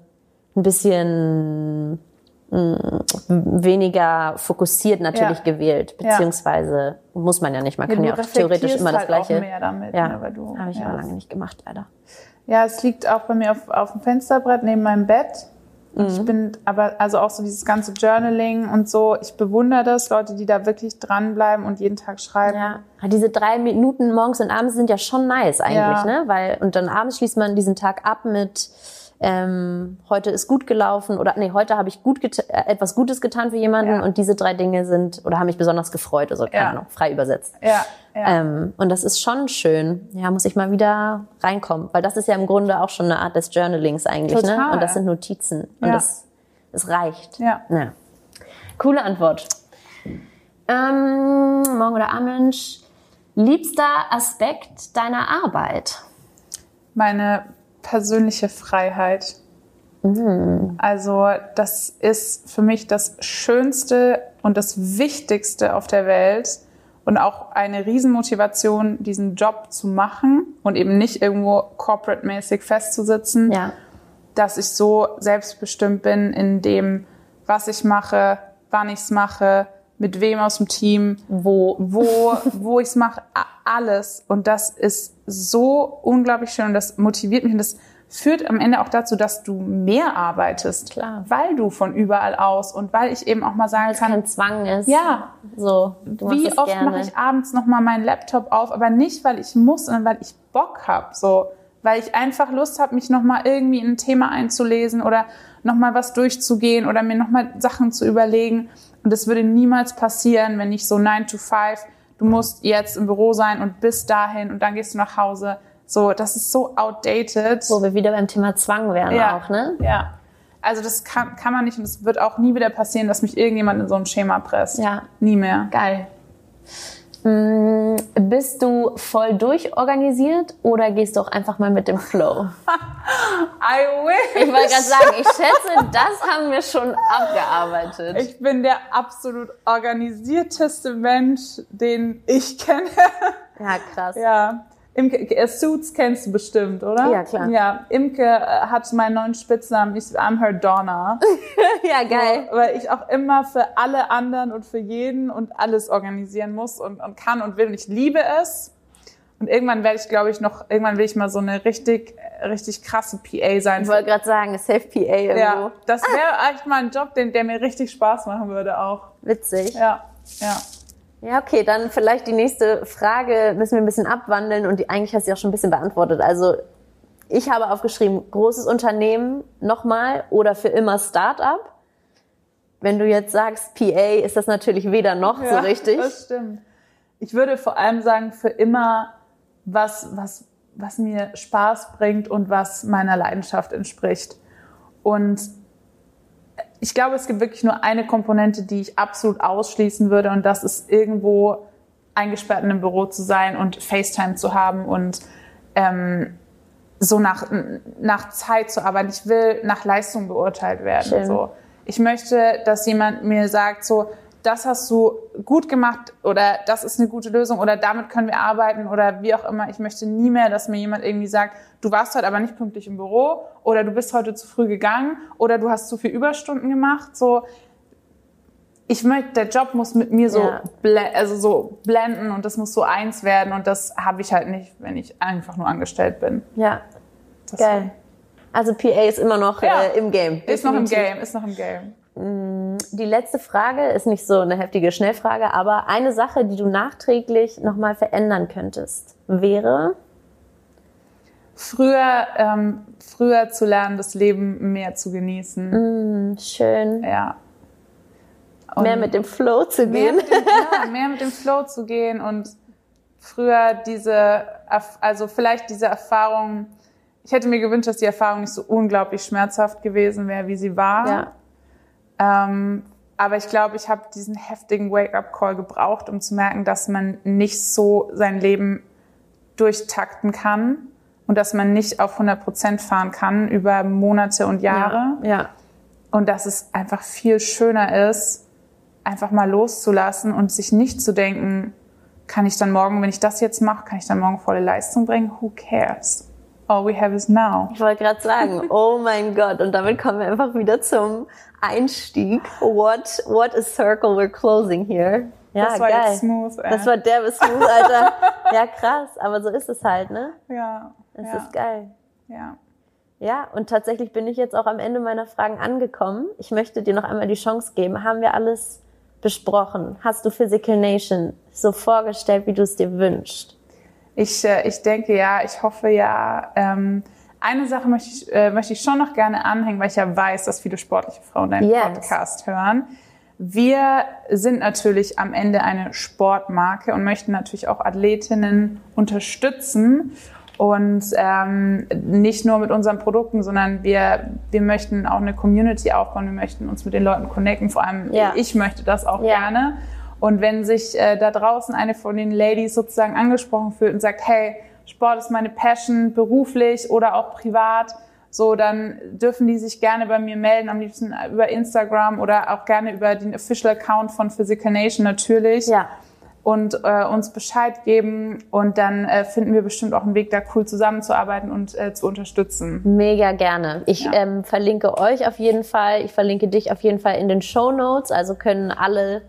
ein bisschen weniger fokussiert natürlich
Ja.
gewählt,
Ja.
beziehungsweise muss man ja nicht, man
Ja,
kann
du
ja auch theoretisch immer das
halt auch
Gleiche.
mehr damit,
ja,
ne, du-
habe ich
ja.
aber lange nicht gemacht, leider.
Ja, es liegt auch bei mir auf, auf dem Fensterbrett neben meinem Bett. Und ich bin aber, also auch so dieses ganze Journaling und so, ich bewundere das, Leute, die da wirklich dranbleiben und jeden Tag schreiben.
Ja, diese drei Minuten morgens und abends sind ja schon nice eigentlich,
Ja.
ne? Weil, und dann abends schließt man diesen Tag ab mit, ähm, heute ist gut gelaufen oder nee, heute habe ich gut äh, etwas Gutes getan für jemanden
Ja.
und diese drei Dinge sind oder haben mich besonders gefreut, also keine
Ja.
Ahnung, frei übersetzt.
Ja, ja.
Ähm, und das ist schon schön. Ja, muss ich mal wieder reinkommen, weil das ist ja im Grunde auch schon eine Art des Journalings eigentlich, ne?
Total.
Und das sind Notizen und das, das reicht.
ja.
Ja. Coole Antwort. Ähm, morgen oder Abend. Liebster Aspekt deiner Arbeit?
meine persönliche Freiheit. Also das ist für mich das Schönste und das Wichtigste auf der Welt und auch eine Riesenmotivation, diesen Job zu machen und eben nicht irgendwo corporate-mäßig festzusitzen,
Ja.
dass ich so selbstbestimmt bin in dem, was ich mache, wann ich es mache, mit wem aus dem Team,
Wo?
wo, wo ich es mache, alles. Und das ist so unglaublich schön und das motiviert mich und das führt am Ende auch dazu, dass du mehr arbeitest.
Klar.
Weil du von überall aus und weil ich eben auch mal sagen kann,
Kein Zwang ist.
Ja.
So. Du
wie oft
gerne.
mache ich abends nochmal meinen Laptop auf, aber nicht, weil ich muss, sondern weil ich Bock habe. So, weil ich einfach Lust habe, mich nochmal irgendwie in ein Thema einzulesen oder nochmal was durchzugehen oder mir nochmal Sachen zu überlegen. Und das würde niemals passieren, wenn ich so 9 to 5, du musst jetzt im Büro sein und bis dahin und dann gehst du nach Hause. So, das ist so outdated.
Wo wir wieder beim Thema Zwang wären
Ja.
auch, ne?
Ja. Also das kann, kann man nicht und es wird auch nie wieder passieren, dass mich irgendjemand in so ein Schema presst.
Ja.
Nie mehr.
Geil. Mm, Bist du voll durchorganisiert oder gehst du auch einfach mal mit dem Flow?
I wish.
Ich wollte gerade sagen, ich schätze, das haben wir schon abgearbeitet.
Ich bin der absolut organisierteste Mensch, den ich kenne.
ja, krass.
ja. Imke, äh, Suits kennst du bestimmt, oder?
Ja, klar.
Ja, Imke äh, hat meinen neuen Spitznamen, ich I'm her Donna.
Ja, geil.
weil ich auch immer für alle anderen und für jeden und alles organisieren muss und, und kann und will. Und ich liebe es. Und irgendwann werde ich, glaube ich, noch, irgendwann will ich mal so eine richtig, richtig krasse PA sein.
Ich wollte gerade sagen, Safe PA irgendwo.
ja, das wäre echt mal ein Job, den, der mir richtig Spaß machen würde auch.
Witzig.
Ja, ja.
Ja, okay, dann vielleicht die nächste Frage müssen wir ein bisschen abwandeln und die eigentlich hast du ja auch schon ein bisschen beantwortet. Also ich habe aufgeschrieben, großes Unternehmen nochmal oder für immer Start-up. Wenn du jetzt sagst PA, ist das natürlich weder noch so richtig.
Das stimmt. Ich würde vor allem sagen, für immer was, was, was mir Spaß bringt und was meiner Leidenschaft entspricht. Und ich glaube, es gibt wirklich nur eine Komponente, die ich absolut ausschließen würde, und das ist irgendwo eingesperrt in einem Büro zu sein und FaceTime zu haben und ähm, so nach, nach Zeit zu arbeiten. Ich will nach Leistung beurteilt werden.
Schön.
So. Ich möchte, dass jemand mir sagt, so, das hast du gut gemacht oder das ist eine gute Lösung oder damit können wir arbeiten oder wie auch immer. Ich möchte nie mehr, dass mir jemand irgendwie sagt, du warst heute aber nicht pünktlich im Büro oder du bist heute zu früh gegangen oder du hast zu viel Überstunden gemacht. So, ich möchte, der Job muss mit mir so,
Ja.
ble- also so blenden und das muss so eins werden und das habe ich halt nicht, wenn ich einfach nur angestellt bin.
Ja,
Das
geil. Also PA ist immer noch
Ja.
äh, im Game.
Ist noch im. Game, ist noch im Game.
Die letzte Frage ist nicht so eine heftige Schnellfrage, aber eine Sache, die du nachträglich nochmal verändern könntest, wäre,
Früher, ähm, früher zu lernen, das Leben mehr zu genießen.
hm, schön,
Ja. Und
mehr mit dem Flow zu
mehr
gehen.
mit, dem, ja, mehr mit dem Flow zu gehen und früher diese, also vielleicht diese Erfahrung, ich hätte mir gewünscht, dass die Erfahrung nicht so unglaublich schmerzhaft gewesen wäre, wie sie war.
Ja,
Ähm, aber ich glaube, ich habe diesen heftigen Wake-up-Call gebraucht, um zu merken, dass man nicht so sein Leben durchtakten kann und dass man nicht auf 100 Prozent fahren kann über Monate und Jahre.
ja, ja.
Und dass es einfach viel schöner ist, einfach mal loszulassen und sich nicht zu denken, kann ich dann morgen, wenn ich das jetzt mache, kann ich dann morgen volle Leistung bringen? Who cares? All we have is now.
Ich wollte gerade sagen, oh mein Gott, und damit kommen wir einfach wieder zum Einstieg. What, what a circle we're closing here. Ja,
das war
geil.
smooth. Ey.
Das war derbe smooth, Alter. Ja, krass, aber so ist es halt, ne?
ja,
Es
ja.
ist geil.
Ja.
Ja, und tatsächlich bin ich jetzt auch am Ende meiner Fragen angekommen. Ich möchte dir noch einmal die Chance geben. Haben wir alles besprochen? Hast du Physical Nation so vorgestellt, wie du es dir wünschst?
Ich, äh, ich denke ja, ich hoffe ja. Ähm, eine Sache möchte ich, äh, möchte ich schon noch gerne anhängen, weil ich ja weiß, dass viele sportliche Frauen deinen yes. Podcast hören. Wir sind natürlich am Ende eine Sportmarke und möchten natürlich auch Athletinnen unterstützen. Und ähm, nicht nur mit unseren Produkten, sondern wir, wir möchten auch eine Community aufbauen, wir möchten uns mit den Leuten connecten. Vor allem ja. ich möchte das auch ja. gerne. Und wenn sich äh, da draußen eine von den Ladies sozusagen angesprochen fühlt und sagt, hey, Sport ist meine Passion, beruflich oder auch privat, so, dann dürfen die sich gerne bei mir melden, am liebsten über Instagram oder auch gerne über den Official Account von Physical Nation natürlich. Ja. Und äh, uns Bescheid geben und dann äh, finden wir bestimmt auch einen Weg, da cool zusammenzuarbeiten und äh, zu unterstützen.
Mega gerne. Ich ja. ähm, verlinke euch auf jeden Fall, ich verlinke dich auf jeden Fall in den Show Notes, also können alle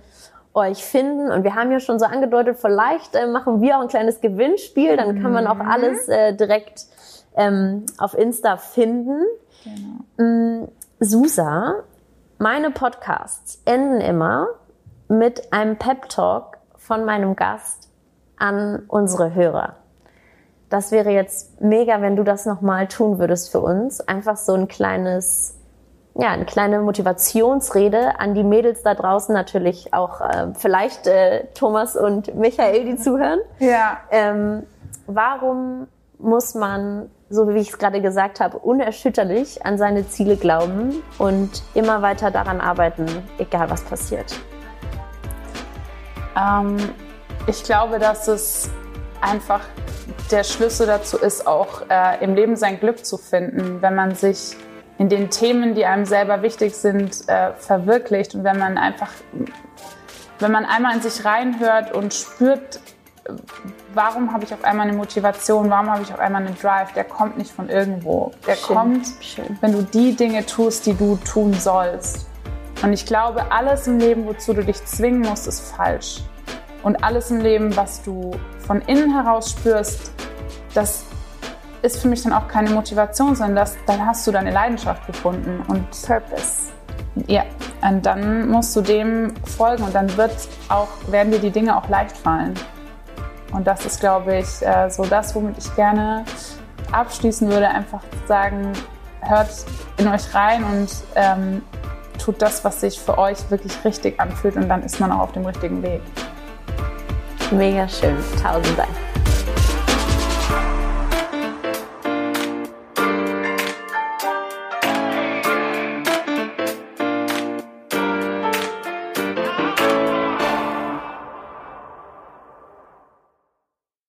euch finden. Und wir haben ja schon so angedeutet, vielleicht äh, machen wir auch ein kleines Gewinnspiel, dann kann man auch mhm. alles äh, direkt ähm, auf Insta finden. Genau. Mm, Susa, meine Podcasts enden immer mit einem Pep Talk von meinem Gast an unsere Hörer. Das wäre jetzt mega, wenn du das nochmal tun würdest für uns. Einfach so ein kleines, ja, eine kleine Motivationsrede an die Mädels da draußen natürlich auch, äh, vielleicht äh, Thomas und Michael, die zuhören.
Ja.
Ähm, warum muss man so wie ich es gerade gesagt habe, unerschütterlich an seine Ziele glauben und immer weiter daran arbeiten, egal was passiert?
Ähm, ich glaube, dass es einfach der Schlüssel dazu ist, auch äh, im Leben sein Glück zu finden, wenn man sich in den Themen, die einem selber wichtig sind, äh, verwirklicht und wenn man einfach, wenn man einmal in sich reinhört und spürt, warum habe ich auf einmal eine Motivation, warum habe ich auf einmal einen Drive, der kommt nicht von irgendwo. Der Schön. kommt, Schön. wenn du die Dinge tust, die du tun sollst. Und ich glaube, alles im Leben, wozu du dich zwingen musst, ist falsch. Und alles im Leben, was du von innen heraus spürst, das ist für mich dann auch keine Motivation, sondern das, dann hast du deine Leidenschaft gefunden und Purpose. Ja, und dann musst du dem folgen und dann wird auch, werden dir die Dinge auch leicht fallen. Und das ist, glaube ich, äh, so das, womit ich gerne abschließen würde. Einfach sagen, hört in euch rein und ähm, tut das, was sich für euch wirklich richtig anfühlt und dann ist man auch auf dem richtigen Weg.
Mega schön. Tausend Dank.